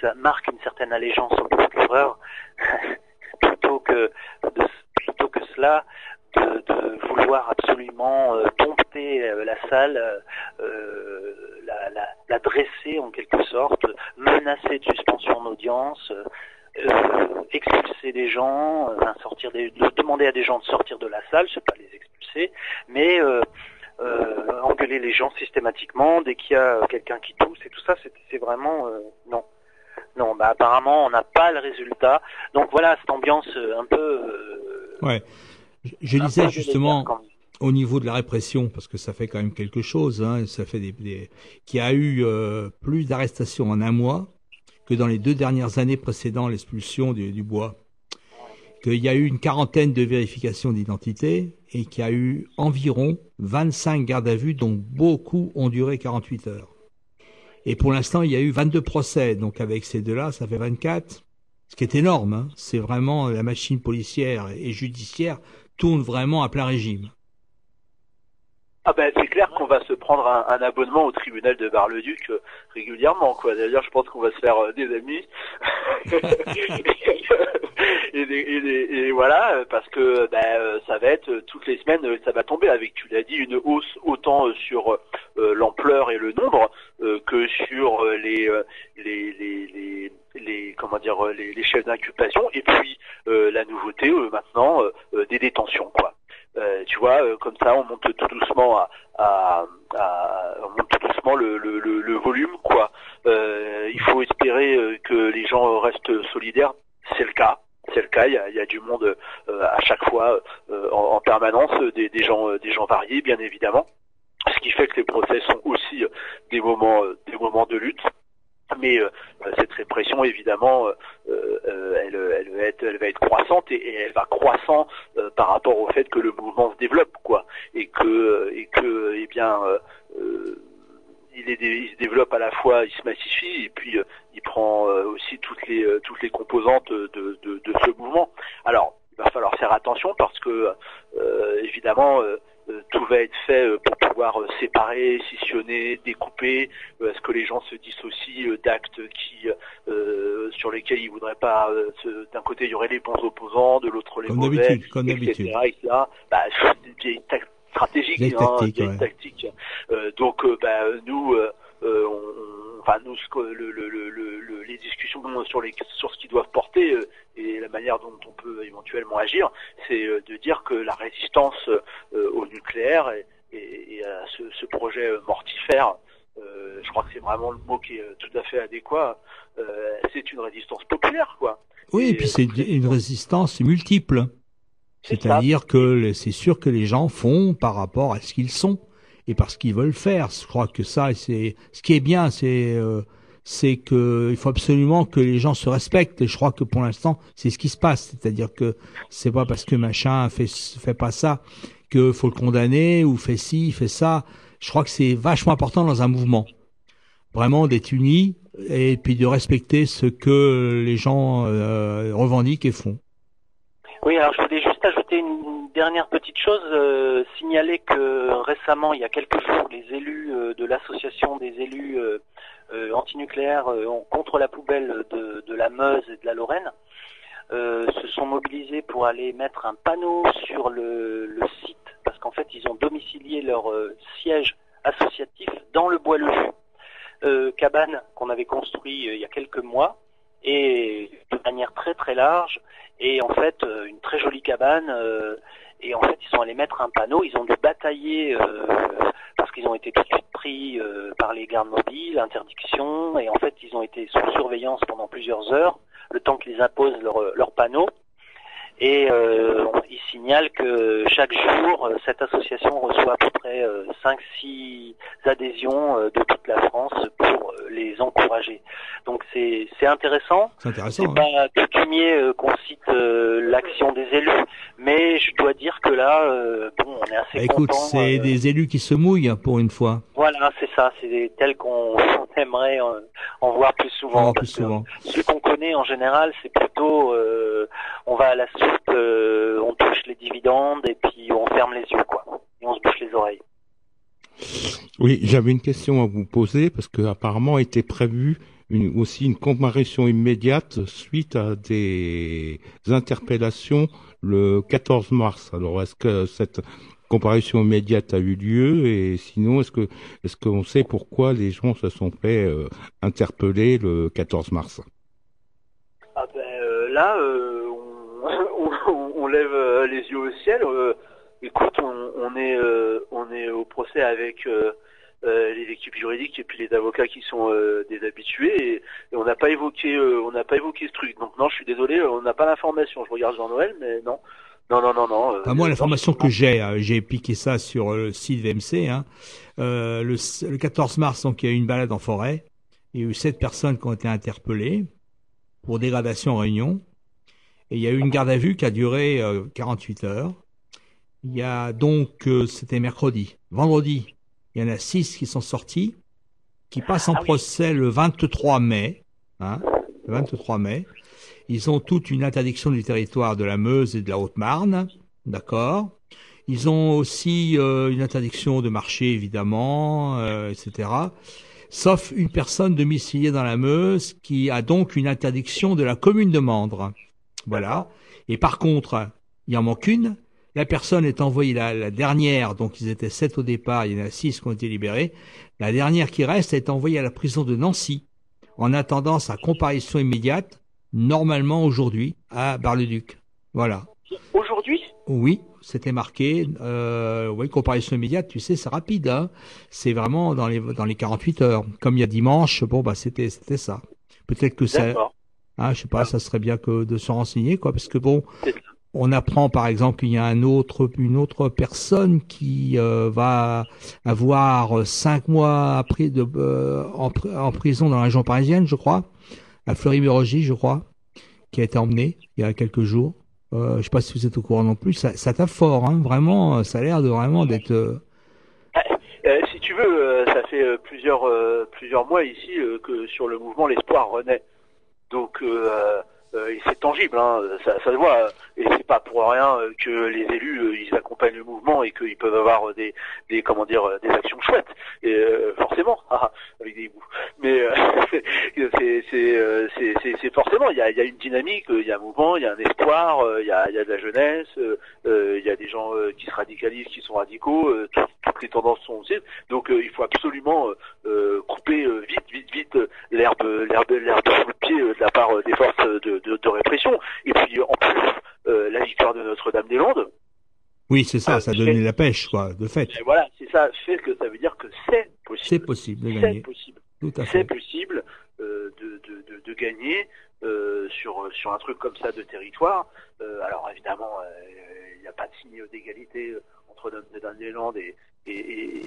ça marque une certaine allégeance au procureur plutôt que de, plutôt que cela de, de vouloir absolument euh, dompter euh, la salle, euh, la, la, la dresser en quelque sorte, menacer de suspension d'audience, euh, expulser des gens, euh, sortir des, de- demander à des gens de sortir de la salle, c'est pas les expulser, mais euh, engueuler les gens systématiquement dès qu'il y a quelqu'un qui tousse et tout ça, c'est vraiment non. Non, bah apparemment on n'a pas le résultat. Donc voilà cette ambiance un peu. Ouais. Je, disais justement au niveau de la répression, parce que ça fait quand même quelque chose, hein, ça fait des, y a eu euh, plus d'arrestations en un mois que dans les deux dernières années précédant l'expulsion du, du bois. Qu'il y a eu une quarantaine de vérifications d'identité et qu'il y a eu environ 25 gardes à vue, dont beaucoup ont duré 48 heures. Et pour l'instant, il y a eu 22 procès, donc avec ces deux-là, ça fait 24, ce qui est énorme. Hein. C'est vraiment la machine policière et judiciaire tourne vraiment à plein régime. Ah ben c'est clair qu'on va se prendre un, un abonnement au tribunal de Bar-le-Duc euh, régulièrement quoi. D'ailleurs je pense qu'on va se faire euh, des amis. et, des- et des- et voilà parce que ben, euh, ça va être euh, toutes les semaines ça va tomber avec tu l'as dit une hausse autant sur euh, l'ampleur et le nombre euh, que sur les, les, les, les les comment dire les, les chefs d'inculpation et puis euh, la nouveauté euh, maintenant euh, des détentions quoi. Euh, tu vois, euh, comme ça, on monte tout doucement à, à, à- on monte tout doucement le, le, le, volume, quoi. Euh, il faut espérer que les gens restent solidaires. C'est le cas. C'est le cas. Il y a, y a du monde euh, à chaque fois, euh, en, en permanence, des, des gens, euh, des gens variés, bien évidemment. Ce qui fait que les procès sont aussi des moments, des moments de lutte. Mais euh, cette répression, évidemment, euh, euh, elle, elle, va être, elle va être croissante et, elle va croissant euh, par rapport au fait que le mouvement se développe, quoi, et que, et que, eh bien, euh, euh, il, il se développe à la fois, il se massifie et puis euh, il prend euh, aussi toutes les, euh, toutes les composantes de, de, de ce mouvement. Alors, il va falloir faire attention parce que, euh, évidemment. Euh, tout va être fait euh, pour pouvoir euh, séparer, scissionner, découper. Est-ce que les gens se dissocient d'actes qui, euh, sur lesquels ils voudraient pas. euh, D'un côté, il y aurait les bons opposants, de l'autre les Comme mauvais, comme etc. d'habitude. etc. Bah, Vieille hein, tactique, ouais. tactiques. Euh, donc, bah, nous, on, enfin nous, ce que- le, le, le, le- les discussions sur les sur ce qu'ils doivent porter euh, et la manière dont on peut éventuellement agir, c'est euh, de dire que la résistance euh, au nucléaire et, et- et à ce, ce projet mortifère, je crois que c'est vraiment le mot qui est tout à fait adéquat. c'est une résistance populaire, quoi. Oui, et Et, puis c'est une résistance multiple. C'est-à-dire que c'est sûr que les gens font par rapport à ce qu'ils sont et parce qu'ils veulent faire. Je crois que ça, c'est ce qui est bien, c'est euh, c'est que faut absolument que les gens se respectent. Et je crois que pour l'instant, c'est ce qui se passe. C'est-à-dire que c'est pas parce que machin fait fait pas ça que faut le condamner ou fait ci, fait ça. Je crois que c'est vachement important dans un mouvement, vraiment d'être unis et puis de respecter ce que les gens euh, revendiquent et font. Oui, alors je voulais juste ajouter une dernière petite chose, euh, signaler que récemment, il y a quelques jours, les élus euh, de l'association des élus euh, euh, antinucléaires ont- contre la poubelle de, de la Meuse et de la Lorraine se sont mobilisés pour aller mettre un panneau sur le, le site, parce qu'en fait, ils ont domicilié leur siège associatif dans le Bois-le-Jus, euh, cabane qu'on avait construit il y a quelques mois, et de manière très très large, et en fait euh, une très jolie cabane euh, et en fait ils sont allés mettre un panneau. Ils ont dû batailler euh, parce qu'ils ont été tout de suite pris par les gardes mobiles interdiction. Et en fait ils ont été sous surveillance pendant plusieurs heures le temps qu'ils imposent leur, leur panneau et euh, ils signalent que chaque jour euh, cette association reçoit à peu près 5-6 adhésions euh, de toute la France pour euh, les encourager donc c'est c'est intéressant C'est intéressant. c'est hein. pas coutumier euh, qu'on cite euh, l'action des élus, mais je dois dire que là, euh, bon, on est assez Bah, écoute, c'est euh, des élus qui se mouillent hein, pour une fois. Voilà, c'est ça, c'est tel qu'on on aimerait en, en voir plus souvent. Oh, plus parce que souvent. Ceux qu'on connaît en général, c'est plutôt, euh, on va à la euh, on touche les dividendes et puis on ferme les yeux, quoi, et on se bouche les oreilles. Oui, j'avais une question à vous poser parce que apparemment était prévue une, aussi une comparution immédiate suite à des interpellations le 14 mars. Alors est-ce que cette comparution immédiate a eu lieu? Et sinon est-ce que est-ce qu'on sait pourquoi les gens se sont fait euh, interpeller le 14 mars? Ah ben euh, là, euh, lève euh, les yeux au ciel. euh, écoute, on, on est euh, on est au procès avec les équipes juridiques et puis les avocats qui sont des habitués et, et on n'a pas évoqué on n'a pas évoqué ce truc. Donc non, je suis désolé, on n'a pas l'information. Je regarde Jean-Noël, mais non, non, non, non, non. euh, Ah, moi, l'information que j'ai, euh, j'ai piqué ça sur le site VMC. Hein. Euh, le, le 14 mars, donc, il y a eu une balade en forêt. Il y a eu sept personnes qui ont été interpellées pour dégradation en réunion. Et il y a eu une garde à vue qui a duré euh, 48 heures. Il y a donc, euh, c'était mercredi. Vendredi, il y en a six qui sont sortis, qui passent en procès le 23 mai. Hein, le 23 mai. Ils ont toute une interdiction du territoire de la Meuse et de la Haute-Marne, d'accord. Ils ont aussi euh, une interdiction de marché, évidemment, euh, etc. Sauf une personne domiciliée dans la Meuse qui a donc une interdiction de la commune de Mandres. Voilà. Et par contre, il en manque une. La personne est envoyée, la, la dernière, donc ils étaient sept au départ, il y en a six qui ont été libérés. La dernière qui reste est envoyée à la prison de Nancy en attendant sa comparution immédiate, normalement aujourd'hui, à Bar-le-Duc. Voilà. Aujourd'hui? Oui, c'était marqué. Euh, oui, comparution immédiate, tu sais, c'est rapide. Hein c'est vraiment dans les dans les 48 heures. Comme il y a dimanche, bon bah c'était c'était ça. Peut-être que ça, Ah, je sais pas, ça serait bien que de se renseigner quoi, parce que bon, on apprend par exemple qu'il y a un autre une autre personne qui euh, va avoir cinq mois après de euh, en, pr- en prison dans la région parisienne, je crois, à Fleury-Mérogis, je crois, qui a été emmené il y a quelques jours. Euh, je sais pas si vous êtes au courant non plus. Ça, ça tape fort, hein, vraiment. Ça a l'air de vraiment d'être. euh, Euh, si tu veux, ça fait plusieurs plusieurs mois ici que sur le mouvement l'espoir renaît. Donc euh, euh, c'est tangible, hein, ça, ça se voit. Et c'est pas pour rien euh, que les élus euh, ils accompagnent le mouvement et qu'ils peuvent avoir euh, des des comment dire des actions chouettes. Et forcément, ah, avec des bouts. Mais c'est forcément il y a y a une dynamique, il y a un mouvement, il y a un espoir, il y a y a de la jeunesse, il y a des gens qui se radicalisent, qui sont radicaux. tout- toutes les tendances sont aussi. Donc il faut absolument couper vite, vite, vite l'herbe l'herbe l'herbe sous le pied de la part des forces de, de répression. Et puis en plus, euh, la victoire de Notre-Dame-des-Landes, Oui, c'est ça, Ah, ça c'est- donnait la pêche, quoi, de fait. et voilà, c'est ça fait que ça veut dire que c'est possible. C'est possible de C'est gagner. possible. Tout à C'est fait. possible euh, de, de, de, de gagner euh, sur sur un truc comme ça de territoire. Euh, alors évidemment, euh, il n'y a pas de signe d'égalité euh, entre Notre-Dame-des-Landes et et,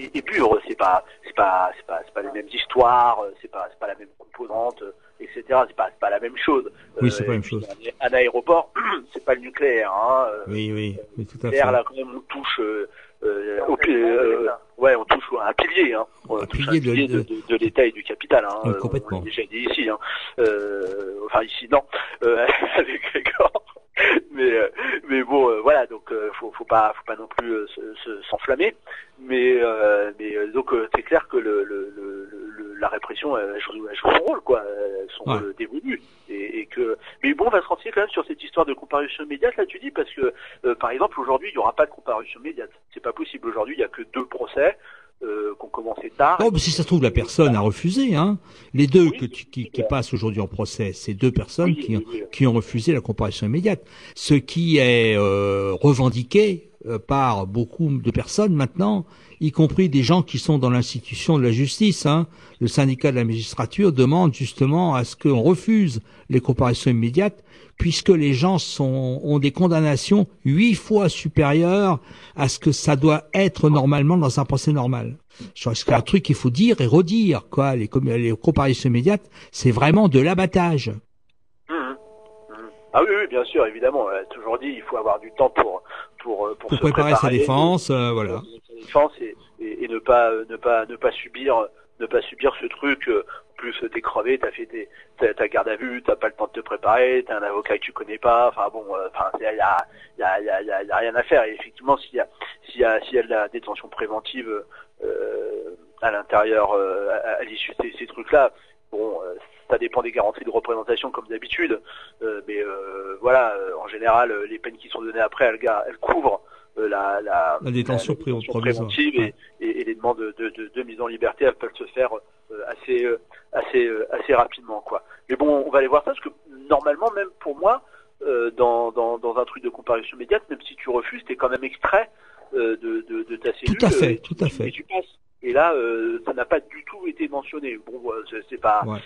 et, et Bure. C'est pas c'est pas c'est pas c'est pas les mêmes histoires. euh, C'est pas c'est pas la même composante, euh, etc. C'est pas c'est pas la même chose. Oui, c'est Euh, pas la même chose. Un, un aéroport, c'est pas le nucléaire. Hein, euh, Oui, oui, oui, tout à fait. nucléaire, là, quand même, on touche euh, euh, au euh, ouais, on touche à un pilier, hein. On touche un pilier de- pilier de, de- de, de l'État et du capital, hein. Oui, Euh, complètement. On l'a déjà dit ici, hein. Euh, enfin ici, non, euh, avec Grégor. Mais euh, euh, voilà, donc euh, faut faut pas faut pas non plus euh, se- se- s'enflammer. Mais euh, mais euh, donc c'est clair que le, le, le, le- la répression elle joue, elle joue son rôle, quoi, son Ouais. rôle dévolu. Et, et que mais bon, on va se renseigner quand même sur cette histoire de comparution immédiate là, tu dis, parce que par exemple aujourd'hui il y aura pas de comparution immédiate. C'est pas possible aujourd'hui. Il y a que deux procès euh, commencé tard. Oh, mais si ça se trouve, la personne a refusé. Hein. Les deux que tu- qui, qui passent aujourd'hui en procès, c'est deux personnes qui, ont- qui ont refusé la comparution immédiate. Ce qui est euh, revendiqué euh, par beaucoup de personnes maintenant, y compris des gens qui sont dans l'institution de la justice. Hein. Le syndicat de la magistrature demande justement à ce qu'on refuse les comparaisons immédiates, puisque les gens sont, ont des condamnations huit fois supérieures à ce que ça doit être normalement dans un procès normal. C'est un truc qu'il faut dire et redire, quoi. Les, les comparaisons immédiates, c'est vraiment de l'abattage. Mhm. Mhm. Ah oui, oui, bien sûr, évidemment. A toujours dit il faut avoir du temps pour pour euh, pour, Pour se préparer sa préparer, défense, euh, voilà. sa défense et, et, et ne pas euh, ne pas ne pas subir ne pas subir ce truc. euh, plus, t'es crevé, t'as fait tes, ta, garde à vue, t'as pas le temps de te préparer, t'as un avocat que tu connais pas. Enfin bon, euh, enfin il y a, y, a, y, a, y, a, rien à faire. Et effectivement, s'il y a s'il y a s'il y a de la détention préventive euh, à l'intérieur euh, à, à l'issue de ces, ces trucs-là, bon, euh, ça dépend des garanties de représentation comme d'habitude. Euh, mais euh, voilà, euh, en général, euh, les peines qui sont données après, elles, couvrent euh, la, la, La détention préventive et, et- et les demandes de, de, de, de mise en liberté, elles peuvent se faire euh, assez, euh, assez, euh, assez rapidement, quoi. Mais bon, on va aller voir ça parce que normalement, même pour moi, euh, dans, dans, dans un truc de comparution immédiate, même si tu refuses, t'es quand même extrait euh, de, de, de ta cellule. Tout à fait, euh, tout à et fait. tu passes. Et là, euh, ça n'a pas du tout été mentionné. Bon, c'est- pas. Ouais.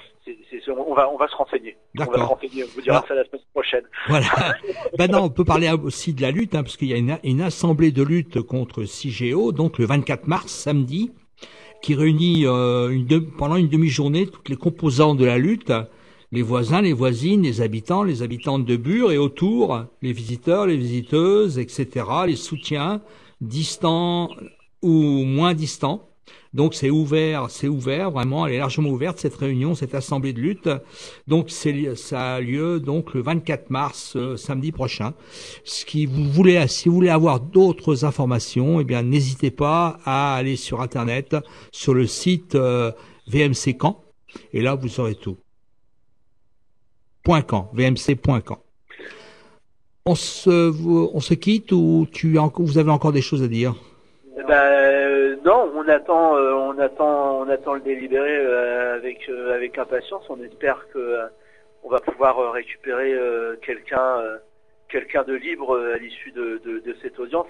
on va, on va se renseigner. On va se renseigner. On vous dira ça la semaine prochaine. Voilà. ben non, on peut parler aussi de la lutte, hein, parce qu'il y a une, une assemblée de lutte contre CIGEO, donc le 24 mars, samedi, qui réunit euh, une de- pendant une demi-journée toutes les composants de la lutte, les voisins, les voisines, les habitants, les habitantes de Bure et autour, les visiteurs, les visiteuses, etc., les soutiens, distants ou moins distants. Donc c'est ouvert, c'est ouvert vraiment, elle est largement ouverte cette réunion, cette assemblée de lutte. Donc c'est ça a lieu donc le 24 mars euh, samedi prochain. Ce qui vous voulez si vous voulez avoir d'autres informations, eh bien n'hésitez pas à aller sur internet sur le site euh, VMC Camp et là vous saurez tout. .camp, vmc.camp. On se quitte ou tu vous avez encore des choses à dire? Eh Ben euh, non, on attend, euh, on attend, on attend le délibéré euh, avec impatience. On espère que on va pouvoir récupérer quelqu'un, quelqu'un de libre à l'issue de, cette audience.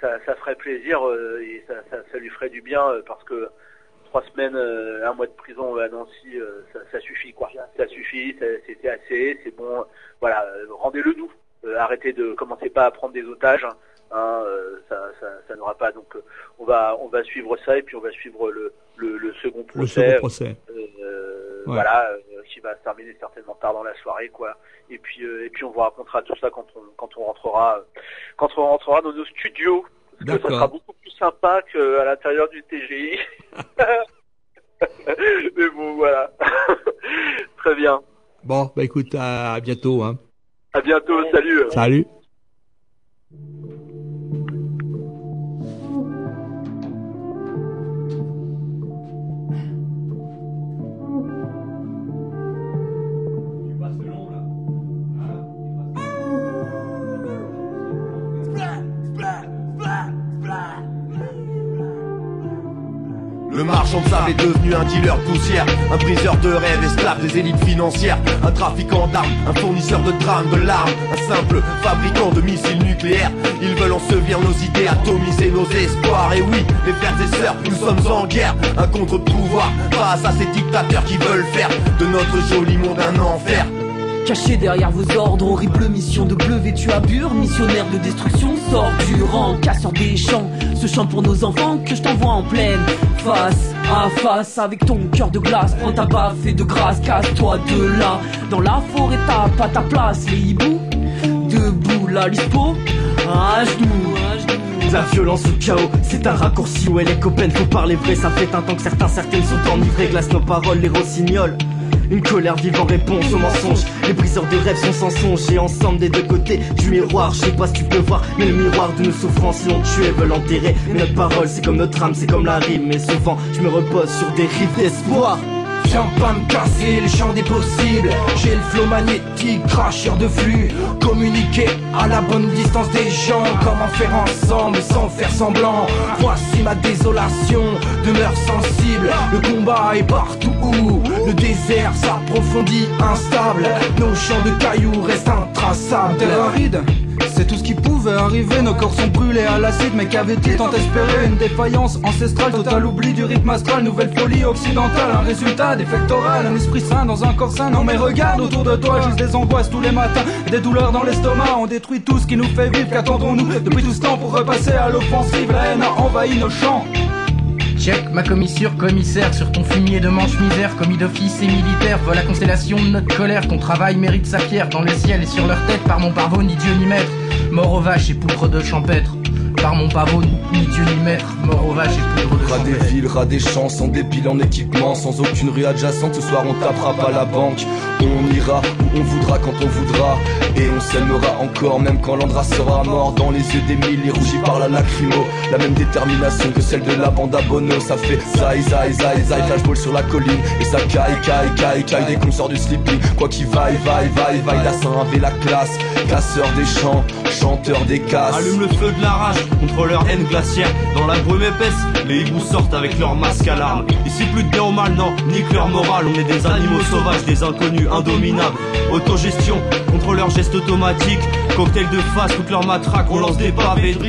Ça, ferait plaisir et ça, lui ferait du bien parce que trois semaines, un mois de prison à Nancy, ça, suffit. Ça suffit, c'était assez, c'est bon. Voilà, rendez-le nous. Euh, arrêtez de commencez pas à prendre des otages. hein. Hein, euh, ça, ça, ça n'aura pas. Donc, euh, on va, on va suivre ça et puis on va suivre le, le, le second procès. Le second procès. euh, Ouais. Voilà, euh, qui va se terminer certainement tard dans la soirée, quoi. Et puis, euh, et puis on vous racontera tout ça quand on, quand on rentrera, quand on rentrera dans nos studios. Parce que ça sera beaucoup plus sympa qu'à l'intérieur du TGI. Mais bon, voilà. Très bien. Bon, bah écoute, à, à bientôt. Hein. À bientôt. Salut. Salut. Marchand de est devenu un dealer poussière, un briseur de rêves, esclave des élites financières, un trafiquant d'armes, un fournisseur de drames, de larmes, un simple fabricant de missiles nucléaires. Ils veulent ensevelir nos idées, atomiser nos espoirs. Et oui, les frères et sœurs, nous sommes en guerre, un contre-pouvoir face à ces dictateurs qui veulent faire de notre joli monde un enfer. Caché derrière vos ordres, horrible mission de bleu vêtu à bure, missionnaire de destruction, sort du rang, casseur des champs, ce chant pour nos enfants que je t'envoie en pleine face à face avec ton cœur de glace, prends ta baffe et de grâce, casse-toi de là, dans la forêt t'as pas ta place, les hiboux, debout, la lispo, à genoux. La violence ou le chaos, c'est un raccourci où les copains faut parler vrai. Ça fait un temps que certains, certaines sont enivrés, glace nos paroles, les rossignols. Une colère vive en réponse aux mensonges. Les briseurs de rêves sont sans songe et ensemble des deux côtés du miroir. Je sais pas si tu peux voir, mais le miroir de nos souffrances, l'ont tué, veulent enterrer. Mais notre parole, c'est comme notre âme, c'est comme la rime. Mais souvent, je me repose sur des rives d'espoir. Viens pas me casser le champ des possibles. J'ai le flot magnétique, cracheur de flux. Communiquer à la bonne distance des gens. Comment faire ensemble sans faire semblant? Voici ma désolation, demeure sensible. Le combat est partout où Le désert s'approfondit, instable. Nos champs de cailloux restent intraçables. Aride c'est tout ce qui pouvait arriver, nos corps sont brûlés à l'acide, mais qu'avait-il tant espéré? Une défaillance ancestrale, total oubli du rythme astral, nouvelle folie occidentale, un résultat défectoral, un esprit sain dans un corps sain. Non mais regarde autour de toi, juste des angoisses tous les matins, des douleurs dans l'estomac, on détruit tout ce qui nous fait vivre, qu'attendons-nous depuis tout ce temps pour repasser à l'offensive? La haine a envahi nos champs. Check ma commissure, commissaire sur ton fumier de manche misère, commis d'office et militaire, vois la constellation de notre colère, ton travail mérite sa pierre dans le ciel et sur leur tête, par mon parvenu ni Dieu ni maître, mort aux vaches et poudre de champêtre. Par mon pavot, ni Dieu ni maître, mort aux vaches et poudre de Ras des villes, ras des champs, sans dépile en équipement, sans aucune rue adjacente, ce soir on tapera pas la banque. On ira où on voudra quand on voudra, et on s'aimera encore, même quand l'Andra sera mort. Dans les yeux d'Emile, rougis par la lacrymo, la même détermination que celle de la bande à Bono, ça fait zai zai zai zai, flashball sur la colline, et ça caille, caille, caille, caille, dès qu'on sort du sleeping. Quoi qu'il vaille, vaille, vaille, vaille, la saint la classe, casseur des champs, chanteur des casses. Allume le feu de la rage contre leur haine glaciaire. Dans la brume épaisse, les hiboux sortent avec leurs masques à larmes. Ici plus de bien ou mal, non, nique leur morale. On est des animaux sauvages, des inconnus indominables. Autogestion contre leurs gestes automatiques. Cocktail de face, toute leur matraque, on lance des pavés de.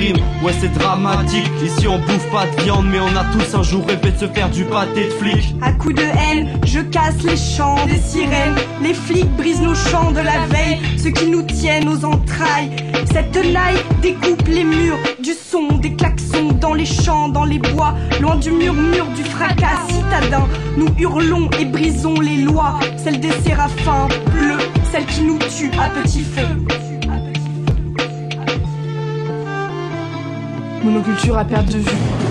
Ouais, c'est dramatique. Ici on bouffe pas de viande, mais on a tous un jour rêvé de se faire du pâté de flic. À coups de haine, je casse les chants des sirènes. Les flics brisent nos chants de la veille, ceux qui nous tiennent aux entrailles. Cette tenaille découpe les murs du son, des klaxons dans les champs, dans les bois, loin du murmure du fracas citadin. Nous hurlons et brisons les lois, celles des séraphins bleus, celles qui nous tuent à petit feu. Monoculture à perte de vue.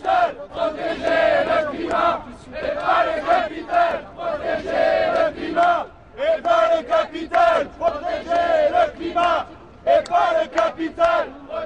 protéger le climat. Et pas le capital, protéger le climat. Et pas le capital, protéger le climat. Et pas le capital.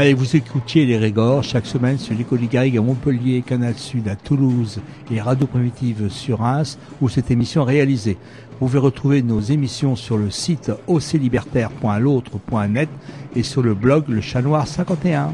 Allez, vous écoutiez les Régors chaque semaine sur Garrigue à Montpellier, Canal Sud à Toulouse et Radio Primitive sur Reims, où cette émission est réalisée. Vous pouvez retrouver nos émissions sur le site oclibertaire.l'autre.net et sur le blog Le Chat Noir 51.